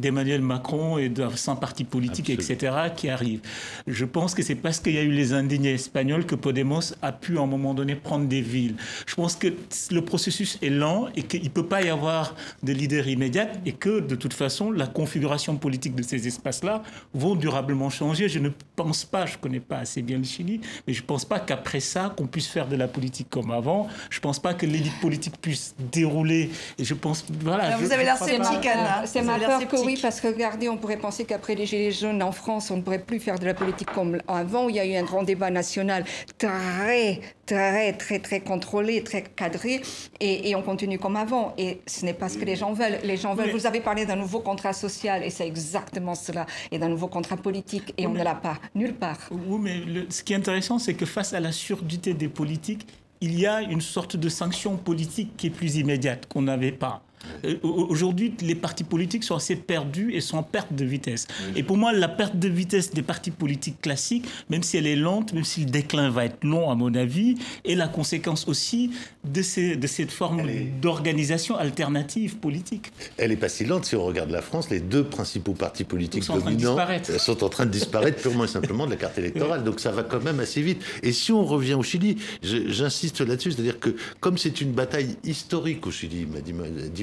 d'Emmanuel Macron et d'un parti politique, etc., qui arrive. Je pense que c'est parce qu'il y a eu les indignés espagnols que Podemos a pu à un moment donné prendre des villes. Je pense que le processus est lent et qu'il ne peut pas y avoir de leader immédiat et que de toute façon la configuration politique de ces espaces-là vont durablement changer. Je ne pense pas, je ne connais pas assez bien le Chili, mais je ne pense pas qu'après ça qu'on puisse faire de la politique comme avant. Je ne pense pas que l'élite politique puisse dérouler. Et je pense, voilà. Alors, je- vous avez l'air sceptique, Anna. C'est ma peur que oui, parce que regardez, on pourrait penser qu'après les Gilets jaunes en France, on ne pourrait plus faire de la politique comme avant. Il y a eu un grand débat national très, très, très, très contrôlé, très cadré, et, et on continue comme avant. Et ce n'est pas ce que les gens veulent. Les gens veulent. Mais- Vous avez parlé d'un nouveau contrat social, et c'est exactement cela, et d'un nouveau contrat politique, et on ne l'a pas nulle part. Oui, mais le- ce qui est intéressant, c'est que face à la surdité des politiques, il y a une sorte de sanction politique qui est plus immédiate, qu'on n'avait pas. Euh, au- Aujourd'hui, les partis politiques sont assez perdus et sont en perte de vitesse. Et pour moi, la perte de vitesse des partis politiques classiques, même si elle est lente, même si le déclin va être long, à mon avis, est la conséquence aussi de, ces- de cette forme d'organisation alternative politique. Elle est pas si lente si on regarde la France. Les deux principaux partis politiques sont en train de dominants disparaître. euh, sont en train de disparaître purement et simplement de la carte électorale. Donc ça va quand même assez vite. Et si on revient au Chili, j'insiste là-dessus, c'est-à-dire que comme c'est une bataille historique au Chili, m'a dit,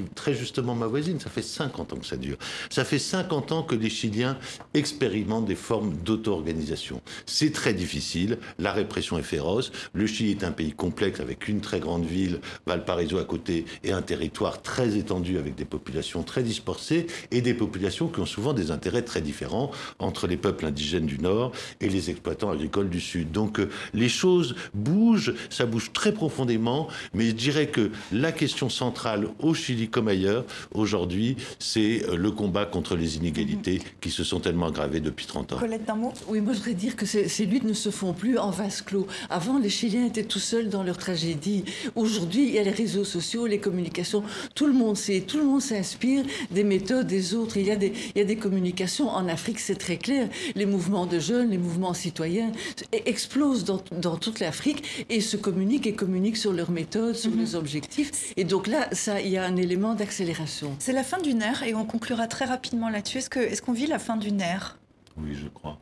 très justement ma voisine, ça fait 50 ans que ça dure. Ça fait 50 ans que les Chiliens expérimentent des formes d'auto-organisation. C'est très difficile, la répression est féroce, le Chili est un pays complexe avec une très grande ville, Valparaiso à côté, et un territoire très étendu avec des populations très dispersées et des populations qui ont souvent des intérêts très différents entre les peuples indigènes du Nord et les exploitants agricoles du Sud. Donc euh, les choses bougent, ça bouge très profondément, mais je dirais que la question centrale au Chili comme ailleurs aujourd'hui, c'est euh, le combat contre les inégalités qui se sont tellement aggravées depuis 30 ans. Colette d'un mot Oui, moi je voudrais dire que ces, ces luttes ne se font plus en vase clos. Avant, les Chiliens étaient tout seuls dans leur tragédie. Aujourd'hui, il y a les réseaux sociaux, les communications. Tout le monde sait, tout le monde s'inspire des méthodes des autres. Il y a des, il y a des communications en Afrique, c'est très clair. Les mouvements de jeunes, les mouvements citoyens explosent dans, dans toute l'Afrique et se communiquent et communiquent sur leurs méthodes, sur leurs objectifs. Et donc là, ça, il y a un élément d'accélération. C'est la fin d'une ère et on conclura très rapidement là-dessus. Est-ce que- est-ce qu'on vit la fin d'une ère? Oui, je crois.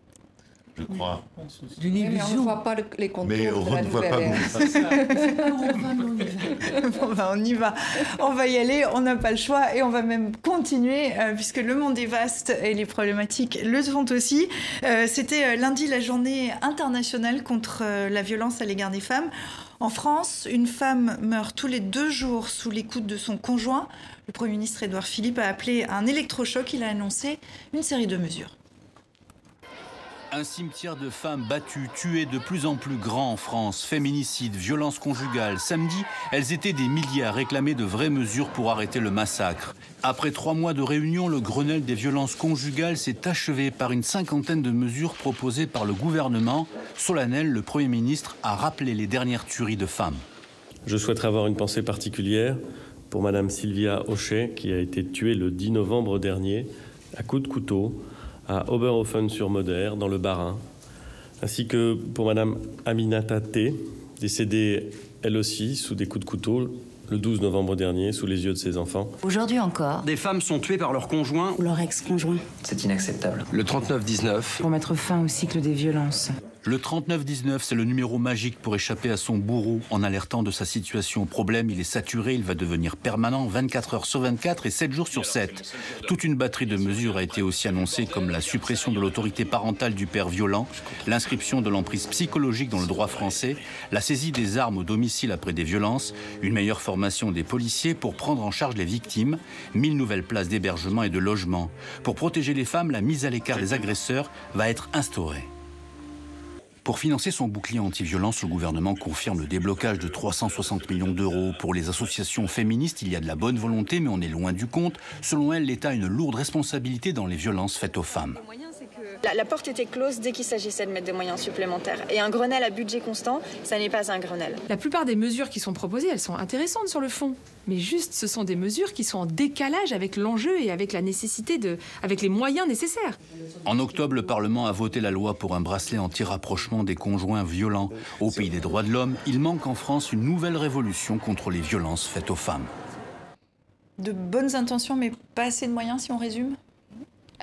Je crois. D'une Mais on ne illusion. voit pas le- les contours Mais on ne voit pas. Bon, ben, on y va. On va y aller, on n'a pas le choix et on va même continuer euh, puisque le monde est vaste et les problématiques le sont aussi. Euh, C'était euh, lundi la journée internationale contre euh, la violence à l'égard des femmes. En France, une femme meurt tous les deux jours sous l'écoute de son conjoint. Le Premier ministre Édouard Philippe a appelé un électrochoc. Il a annoncé une série de mesures. Un cimetière de femmes battues, tuées de plus en plus grand en France, féminicide, violence conjugale. Samedi, elles étaient des milliers à réclamer de vraies mesures pour arrêter le massacre. Après trois mois de réunion, le Grenelle des violences conjugales s'est achevé par une cinquantaine de mesures proposées par le gouvernement. Solennel, le Premier ministre a rappelé les dernières tueries de femmes. Je souhaiterais avoir une pensée particulière pour Madame Sylvia Hochet, qui a été tuée le 10 novembre dernier à coups de couteau à Oberhofen-sur-Moder, dans le Bas-Rhin, ainsi que pour Madame Aminata T, décédée elle aussi sous des coups de couteau le 12 novembre dernier sous les yeux de ses enfants. Aujourd'hui encore, Des femmes sont tuées par leur conjoint. ou leur ex-conjoint, C'est inacceptable. Le 39-19. pour mettre fin au cycle des violences. Le 3919, c'est le numéro magique pour échapper à son bourreau en alertant de sa situation. Problème, il est saturé, il va devenir permanent 24 heures sur 24 et 7 jours sur 7. Toute une batterie de mesures a été aussi annoncée comme la suppression de l'autorité parentale du père violent, l'inscription de l'emprise psychologique dans le droit français, la saisie des armes au domicile après des violences, une meilleure formation des policiers pour prendre en charge les victimes, 1000 nouvelles places d'hébergement et de logement. Pour protéger les femmes, la mise à l'écart des agresseurs va être instaurée. Pour financer son bouclier anti-violence, le gouvernement confirme le déblocage de 360 millions d'euros. Pour les associations féministes, il y a de la bonne volonté, mais on est loin du compte. Selon elles, l'État a une lourde responsabilité dans les violences faites aux femmes. La, la porte était close dès qu'il s'agissait de mettre des moyens supplémentaires. Et un Grenelle à budget constant, ça n'est pas un Grenelle. La plupart des mesures qui sont proposées, elles sont intéressantes sur le fond. Mais juste, ce sont des mesures qui sont en décalage avec l'enjeu et avec la nécessité de. avec les moyens nécessaires. En octobre, le Parlement a voté la loi pour un bracelet anti-rapprochement des conjoints violents. Au pays des droits de l'homme, il manque en France une nouvelle révolution contre les violences faites aux femmes. De bonnes intentions, mais pas assez de moyens si on résume?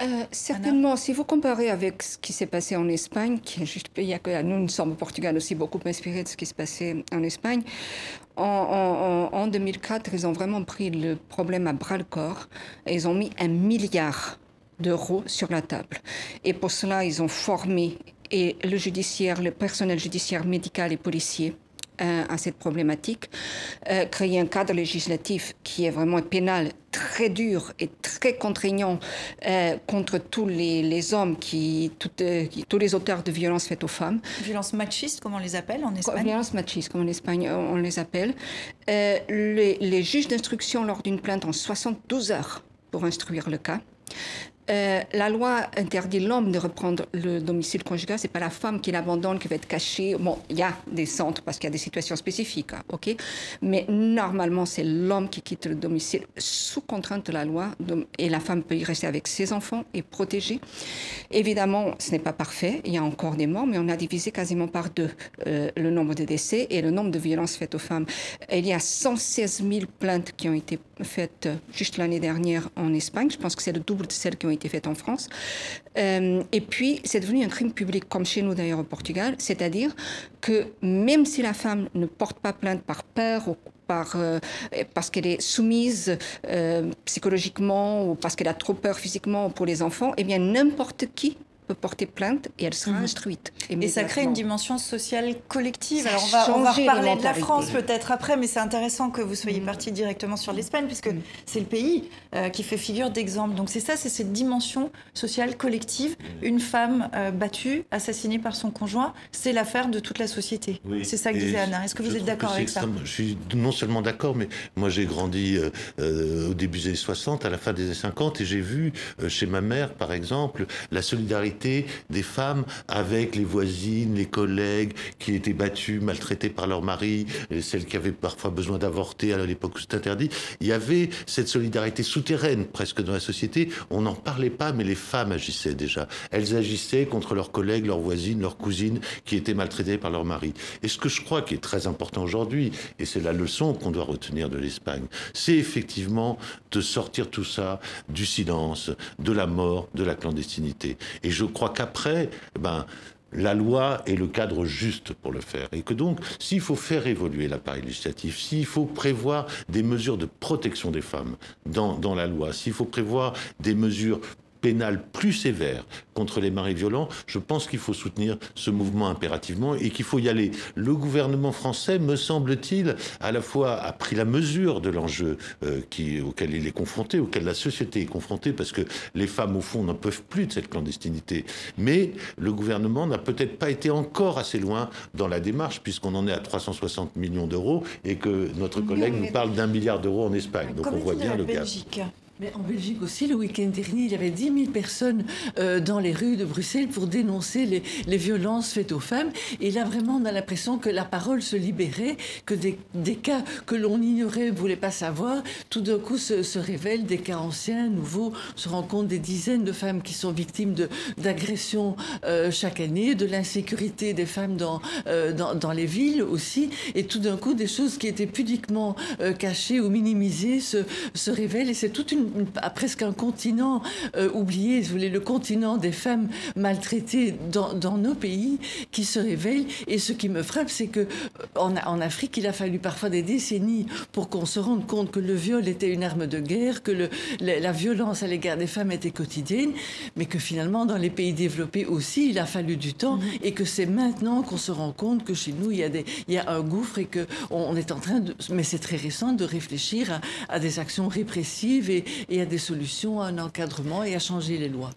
Euh, certainement, si vous comparez avec ce qui s'est passé en Espagne, qui est juste pays que nous, nous sommes au Portugal aussi beaucoup inspirés de ce qui se passait en Espagne, en, en- en- en 2004, ils ont vraiment pris le problème à bras le corps et ils ont mis un milliard d'euros sur la table. Et pour cela, ils ont formé et le judiciaire, le personnel judiciaire, médical et policier euh, à cette problématique, euh, créer un cadre législatif qui est vraiment pénal très dur et très contraignant euh, contre tous les, les hommes qui, tous les auteurs de violences faites aux femmes. Violence machiste, comme on les appelle en Espagne. Violence machiste, comme en Espagne on on les appelle. Les, les juges d'instruction lors d'une plainte ont 72 heures pour instruire le cas. Euh, la loi interdit l'homme de reprendre le domicile conjugal. C'est pas la femme qui l'abandonne, qui va être cachée. Bon, il y a des centres parce qu'il y a des situations spécifiques, hein. Mais normalement, c'est l'homme qui quitte le domicile sous contrainte de la loi, et la femme peut y rester avec ses enfants et protégée. Évidemment, ce n'est pas parfait. Il y a encore des morts, mais on a divisé quasiment par deux euh, le nombre de décès et le nombre de violences faites aux femmes. Il y a 116 000 plaintes qui ont été faites euh, juste l'année dernière en Espagne. Je pense que c'est le double de celles qui ont été été faite en France. Euh, et puis, c'est devenu un crime public, comme chez nous d'ailleurs au Portugal, c'est-à-dire que même si la femme ne porte pas plainte par peur ou par, euh, parce qu'elle est soumise euh, psychologiquement ou parce qu'elle a trop peur physiquement pour les enfants, eh bien n'importe qui peut porter plainte et elle sera Mhm. instruite. Et ça crée une dimension sociale collective. Ça Alors a on va, on va reparler de la. France peut-être après, mais c'est intéressant que vous soyez parti directement sur l'Espagne, puisque c'est le pays euh, qui fait figure d'exemple. Donc c'est ça, c'est cette dimension sociale collective. Une femme euh, battue, assassinée par son conjoint, c'est l'affaire de toute la société. C'est ça que Et disait Anna. Est-ce que vous êtes d'accord avec ça Je suis non seulement d'accord, mais moi j'ai grandi euh, euh, au début des années 60, à la fin des années 50, et j'ai vu euh, chez ma mère, par exemple, la solidarité des femmes avec les voisines, les collègues qui étaient battues, maltraitées par leur mari, celles qui avaient parfois besoin d'avorter à l'époque où c'était interdit. Il y avait cette solidarité souterraine presque dans la société. On n'en parlait pas, mais les femmes agissaient déjà. Elles agissaient contre leurs collègues, leurs voisines, leurs cousines qui étaient maltraitées par leur mari. Et ce que je crois qui est très important aujourd'hui, et c'est la leçon qu'on doit retenir de l'Espagne, c'est effectivement de sortir tout ça du silence, de la mort, de la clandestinité. Et je crois qu'après, ben, la loi est le cadre juste pour le faire. Et que donc, s'il faut faire évoluer l'appareil législatif, s'il faut prévoir des mesures de protection des femmes dans la loi, s'il faut prévoir des mesures pénales plus sévères contre les maris violents, je pense qu'il faut soutenir ce mouvement impérativement et qu'il faut y aller. Le gouvernement français, me semble-t-il, à la fois a pris la mesure de l'enjeu euh, auquel il est confronté, auquel la société est confrontée, parce que les femmes, au fond, n'en peuvent plus de cette clandestinité. Mais le gouvernement n'a peut-être pas été encore assez loin dans la démarche, puisqu'on en est à 360 millions d'euros et que notre collègue nous parle d'un milliard d'euros en Espagne. Donc on voit bien le gap. Mais en Belgique aussi, le week-end dernier, il y avait 10 000 personnes euh, dans les rues de Bruxelles pour dénoncer les, violences faites aux femmes. Et là, vraiment, on a l'impression que la parole se libérait, que des, cas que l'on ignorait, ne voulait pas savoir, tout d'un coup se, révèlent des cas anciens, nouveaux. On se rend compte des dizaines de femmes qui sont victimes d'agressions euh, chaque année, de l'insécurité des femmes dans, euh, dans, les villes aussi. Et tout d'un coup, des choses qui étaient pudiquement cachées ou minimisées se, se révèlent. Et c'est toute une, une- presque un continent euh, oublié, si vous voulez, le continent des femmes maltraitées dans, dans nos pays qui se révèle. Et ce qui me frappe, c'est que euh, en, en Afrique, il a fallu parfois des décennies pour qu'on se rende compte que le viol était une arme de guerre, que le, la, la violence à l'égard des femmes était quotidienne, mais que finalement, dans les pays développés aussi, il a fallu du temps et que c'est maintenant qu'on se rend compte que chez nous, il y a, des, il y a un gouffre et qu'on on est en train de, mais c'est très récent, de réfléchir à, à des actions répressives et, et à des solutions, à un encadrement et à changer les lois.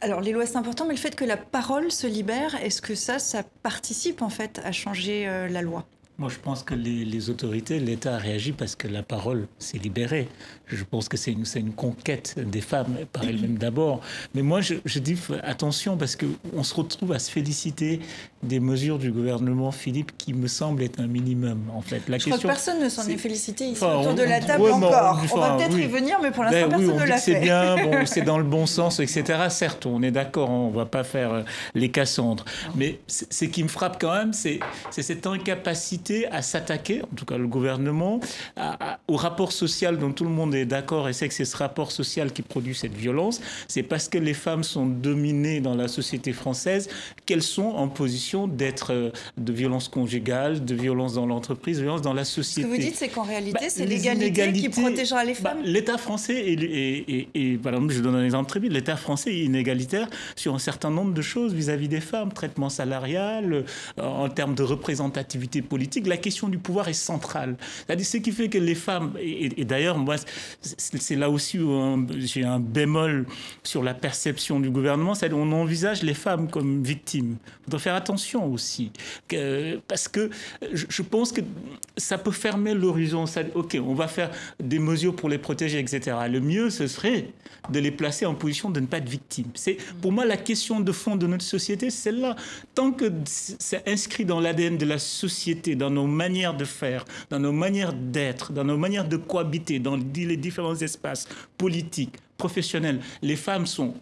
Alors les lois c'est important, mais le fait que la parole se libère, est-ce que ça, ça participe en fait à changer euh, la loi? Moi, je pense que les, les autorités, l'État a réagi parce que la parole s'est libérée. Je pense que c'est une, c'est une conquête des femmes par elles-mêmes d'abord. Mais moi, je, je dis attention parce qu'on se retrouve à se féliciter des mesures du gouvernement Philippe qui me semble être un minimum, en fait. La Je crois que personne ne s'en est félicité ici Enfin, autour on- de la table ouais, mais on- encore. on va peut-être oui. y venir, mais pour l'instant Ben oui, personne on ne l'a que c'est fait. bien, bon, c'est dans le bon sens, etc. Certes, on est d'accord, on va pas faire euh, les Cassandres. Mais ce qui me frappe quand même, c'est c'est cette incapacité à s'attaquer, en tout cas le gouvernement, à- à- au rapport social dont tout le monde est d'accord et sait que c'est ce rapport social qui produit cette violence. C'est parce que les femmes sont dominées dans la société française qu'elles sont en position d'être euh, de violence conjugale, de violence dans l'entreprise, de violence dans la Ce société. que vous dites, c'est qu'en réalité, Bah, c'est l'égalité qui protégera les bah, femmes. L'État français, et, par exemple, je donne un exemple très vite, l'État français est inégalitaire sur un certain nombre de choses vis-à-vis des femmes, traitement salarial, euh, en termes de représentativité politique, la question du pouvoir est centrale. C'est-à-dire ce qui fait que les femmes, et, d'ailleurs, moi, c'est c'est là aussi où j'ai un bémol sur la perception du gouvernement, c'est qu'on envisage les femmes comme victimes. Il faudrait faire attention aussi, que- parce que je, pense que ça peut fermer l'horizon. Ok, on va faire des mesures pour les protéger, etc. Le mieux, ce serait de les placer en position de ne pas être victimes. C'est pour moi la question de fond de notre société, c'est celle-là. Tant que c'est inscrit dans l'ADN de la société, dans nos manières de faire, dans nos manières d'être, dans nos manières de cohabiter, dans les différents espaces politiques, professionnels, les femmes sont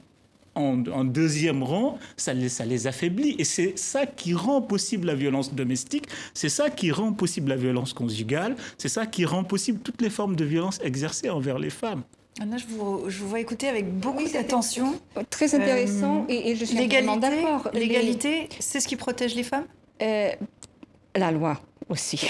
en, en deuxième rang, ça les, ça les affaiblit. Et c'est ça qui rend possible la violence domestique, c'est ça qui rend possible la violence conjugale, c'est ça qui rend possible toutes les formes de violence exercées envers les femmes. Là, je vous, je vous vois écouter avec beaucoup d'attention. Très intéressant euh, et, et, je suis d'accord. L'égalité, c'est ce qui protège les femmes? Euh, La loi aussi.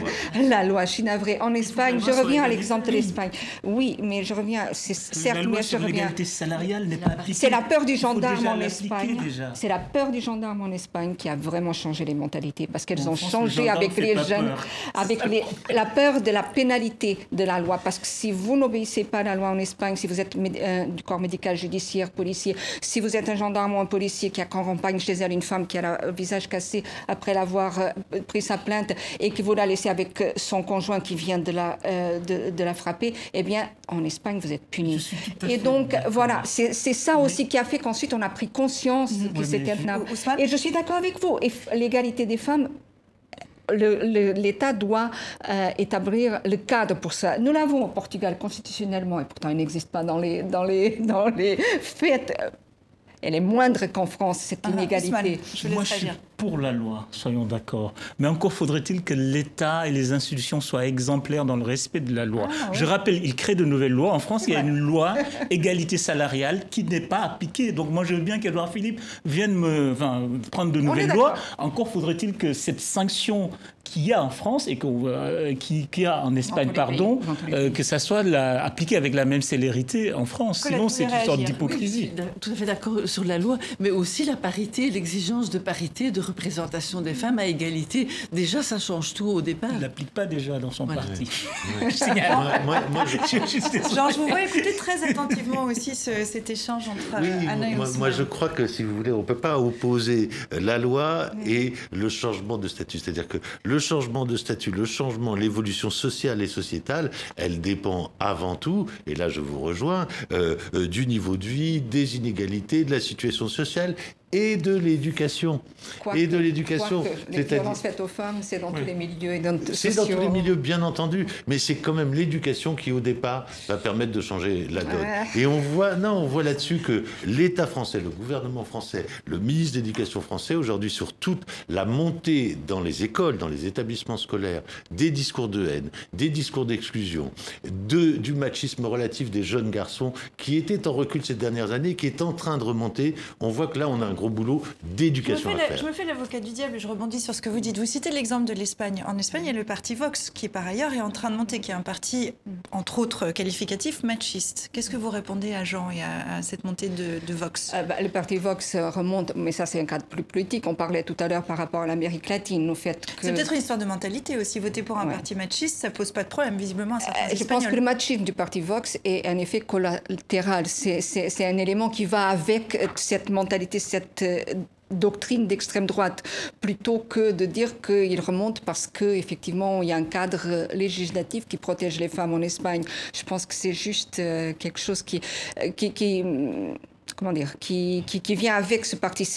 la loi, je suis navrée. En Espagne, je reviens à l'exemple de l'Espagne. Oui, mais je reviens, c'est certes, mais je reviens. L'égalité salariale n'est pas appliquée. C'est la peur du gendarme en Espagne. C'est la peur du gendarme en Espagne qui a vraiment changé les mentalités parce qu'elles ont changé avec les jeunes, avec les, la peur de la pénalité de la loi. Parce que si vous n'obéissez pas à la loi en Espagne, si vous êtes euh, du corps médical, judiciaire, policier, si vous êtes un gendarme ou un policier qui accompagne chez elle une femme qui a le visage cassé après l'avoir euh, pris sa plainte, et que vous la laissez avec euh, son conjoint qui vient de la, euh, de, de, la frapper, eh bien, en Espagne, vous êtes puni. Et donc, voilà, c'est ça aussi qui a fait qu'ensuite, on a pris conscience que c'était un Et je suis d'accord avec vous. Et l'égalité des femmes, l'État doit euh, établir le cadre pour ça. Nous l'avons au Portugal constitutionnellement, et pourtant il n'existe pas dans les, dans les, dans les faits elle est moindre qu'en France, cette ah, inégalité. je Moi, je suis pour la loi, soyons d'accord. Mais encore faudrait-il que l'État et les institutions soient exemplaires dans le respect de la loi. Ah, je rappelle, il crée de nouvelles lois. En France, il y a une loi égalité salariale qui n'est pas appliquée. Donc moi, je veux bien qu'Edouard Philippe vienne me, enfin, prendre de nouvelles lois. Encore faudrait-il que cette sanction qu'il y a en France et euh, qu'il y a en Espagne, pardon, euh, que ça soit la, appliqué avec la même célérité en France. Sinon, c'est une sorte d'hypocrisie. tout à fait d'accord sur la loi, mais aussi la parité, l'exigence de parité, de représentation des femmes à égalité. Déjà, ça change tout au départ. Il l'applique pas déjà dans son parti. moi, je... Genre, je vous vois écouter très attentivement aussi cet échange entre oui, Anna et moi, moi, je crois que, si vous voulez, on ne peut pas opposer la loi et le changement de statut. C'est-à-dire que le changement de statut, le changement, l'évolution sociale et sociétale, elle dépend avant tout, et là je vous rejoins, euh, euh, du niveau de vie, des inégalités, de la situation sociale et de l'éducation. Et de l'éducation. Les violences faites aux femmes, c'est dans tous les milieux et dans C'est dans tous les milieux, bien entendu, mais c'est quand même l'éducation qui, au départ, va permettre de changer la donne. Et on voit, non, on voit là-dessus que l'État français, le gouvernement français, le ministre de l'Éducation français, aujourd'hui, sur toute la montée dans les écoles, dans les établissements scolaires, des discours de haine, des discours d'exclusion, de, du machisme relatif des jeunes garçons, qui était en recul ces dernières années, qui est en train de remonter, on voit que là, on a un gros boulot d'éducation à faire. Je me fais l'avocat du diable et je rebondis sur ce que vous dites. Vous citez l'exemple de l'Espagne. En Espagne, il y a le parti Vox, qui par ailleurs est en train de monter, qui est un parti, entre autres qualificatif, machiste. Qu'est-ce que vous répondez à Jean et à, cette montée de, Vox? Euh, bah, Le parti Vox remonte, mais ça c'est un cadre plus politique. On parlait tout à l'heure par rapport à l'Amérique latine, au fait que... C'est peut-être une histoire de mentalité aussi. Voter pour un parti machiste, ça pose pas de problème, visiblement, à certains euh, Je pense que le machisme du parti Vox est un effet collatéral. C'est un élément qui va avec cette mentalité, cette doctrine d'extrême droite plutôt que de dire qu'il remonte parce qu'effectivement il y a un cadre législatif qui protège les femmes en Espagne. Je pense que c'est juste euh, quelque chose qui, euh, qui comment dire, qui, vient avec ce parti.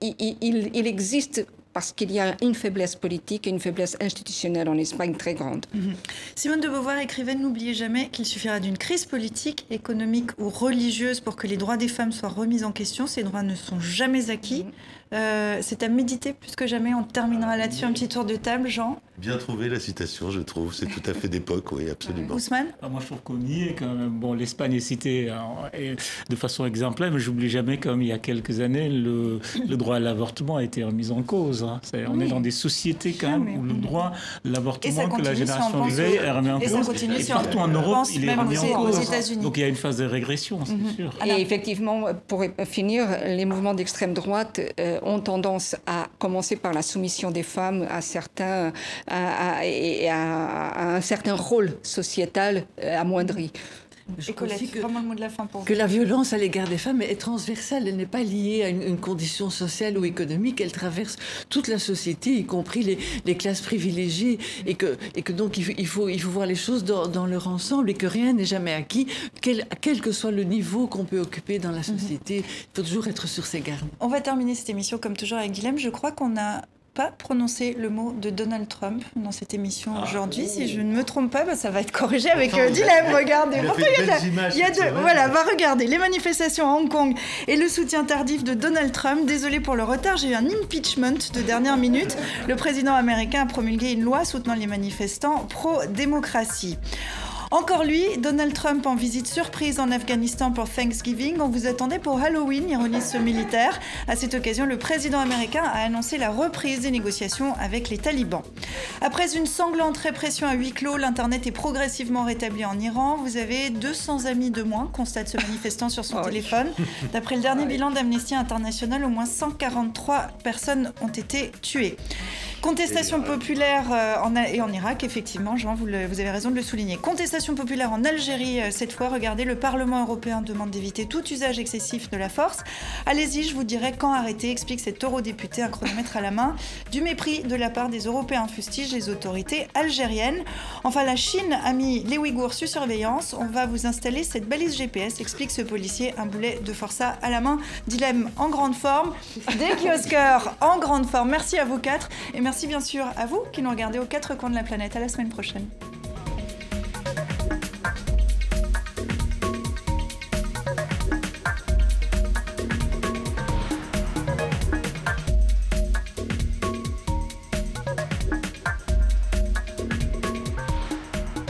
Il, existe parce qu'il y a une faiblesse politique et une faiblesse institutionnelle en Espagne très grande. Mhm. Simone de Beauvoir écrivait N'oubliez jamais qu'il suffira d'une crise politique, économique ou religieuse pour que les droits des femmes soient remis en question. Ces droits ne sont jamais acquis. Mhm. Euh, c'est à méditer plus que jamais. On terminera là-dessus. Un petit tour de table, Jean. Bien trouvé la citation, je trouve. C'est tout à fait d'époque, oui, absolument. Ousmane ah, Moi, je trouve qu'on y est quand même. Bon, l'Espagne est citée de façon exemplaire, mais j'oublie jamais, comme il y a quelques années, le, le droit à l'avortement a été remis en cause. Hein. on est dans des sociétés quand même où le droit à l'avortement que la génération vivait est remis en cause. Et, partout en Europe, il est remis en cause. Donc il y a une phase de régression, c'est mhm. sûr. Et effectivement, pour finir, les mouvements d'extrême droite euh, ont tendance à commencer par la soumission des femmes à certains, à, à, un certain rôle sociétal euh, amoindri. Je crois que, le mot de la fin pour que la violence à l'égard des femmes est transversale, elle n'est pas liée à une, condition sociale ou économique, elle traverse toute la société, y compris les, les classes privilégiées, et que, et que donc il faut, il faut, voir les choses dans, dans leur ensemble et que rien n'est jamais acquis, quel, quel que soit le niveau qu'on peut occuper dans la mhm. société, il faut toujours être sur ses gardes. On va terminer cette émission comme toujours avec Guilhem. Je crois qu'on a pas prononcé le mot de Donald Trump dans cette émission ah. aujourd'hui. Si je ne me trompe pas, bah, ça va être corrigé avec euh, dilemme. Regardez. Il y a, deux. Voilà, va regarder les manifestations à Hong Kong et le soutien tardif de Donald Trump. Désolé pour le retard, j'ai eu un impeachment de dernière minute. Le président américain a promulgué une loi soutenant les manifestants pro-démocratie. Encore lui, Donald Trump en visite surprise en Afghanistan pour Thanksgiving. On vous attendait pour Halloween, ironise ce militaire. À cette occasion, le président américain a annoncé la reprise des négociations avec les talibans. Après une sanglante répression à huis clos, l'Internet est progressivement rétabli en Iran. Vous avez 200 amis de moins, constate ce manifestant sur son téléphone. D'après le dernier bilan d'Amnesty International, au moins 143 personnes ont été tuées. Contestation populaire euh, en, et en Irak, effectivement, Jean, vous, le, vous, avez raison de le souligner. Contestation populaire en Algérie, euh, cette fois, regardez, le Parlement européen demande d'éviter tout usage excessif de la force. Allez-y, je vous dirai quand arrêter, explique cet eurodéputé, un chronomètre à la main. Du mépris de la part des Européens fustige les autorités algériennes. Enfin, la Chine a mis les Ouïghours sous surveillance. On va vous installer cette balise GPS, explique ce policier, un boulet de forçat à la main. Dilemme en grande forme, des kiosqueurs en grande forme. Merci à vous quatre et merci bien sûr à vous qui nous regardez aux quatre coins de la planète. À la semaine prochaine.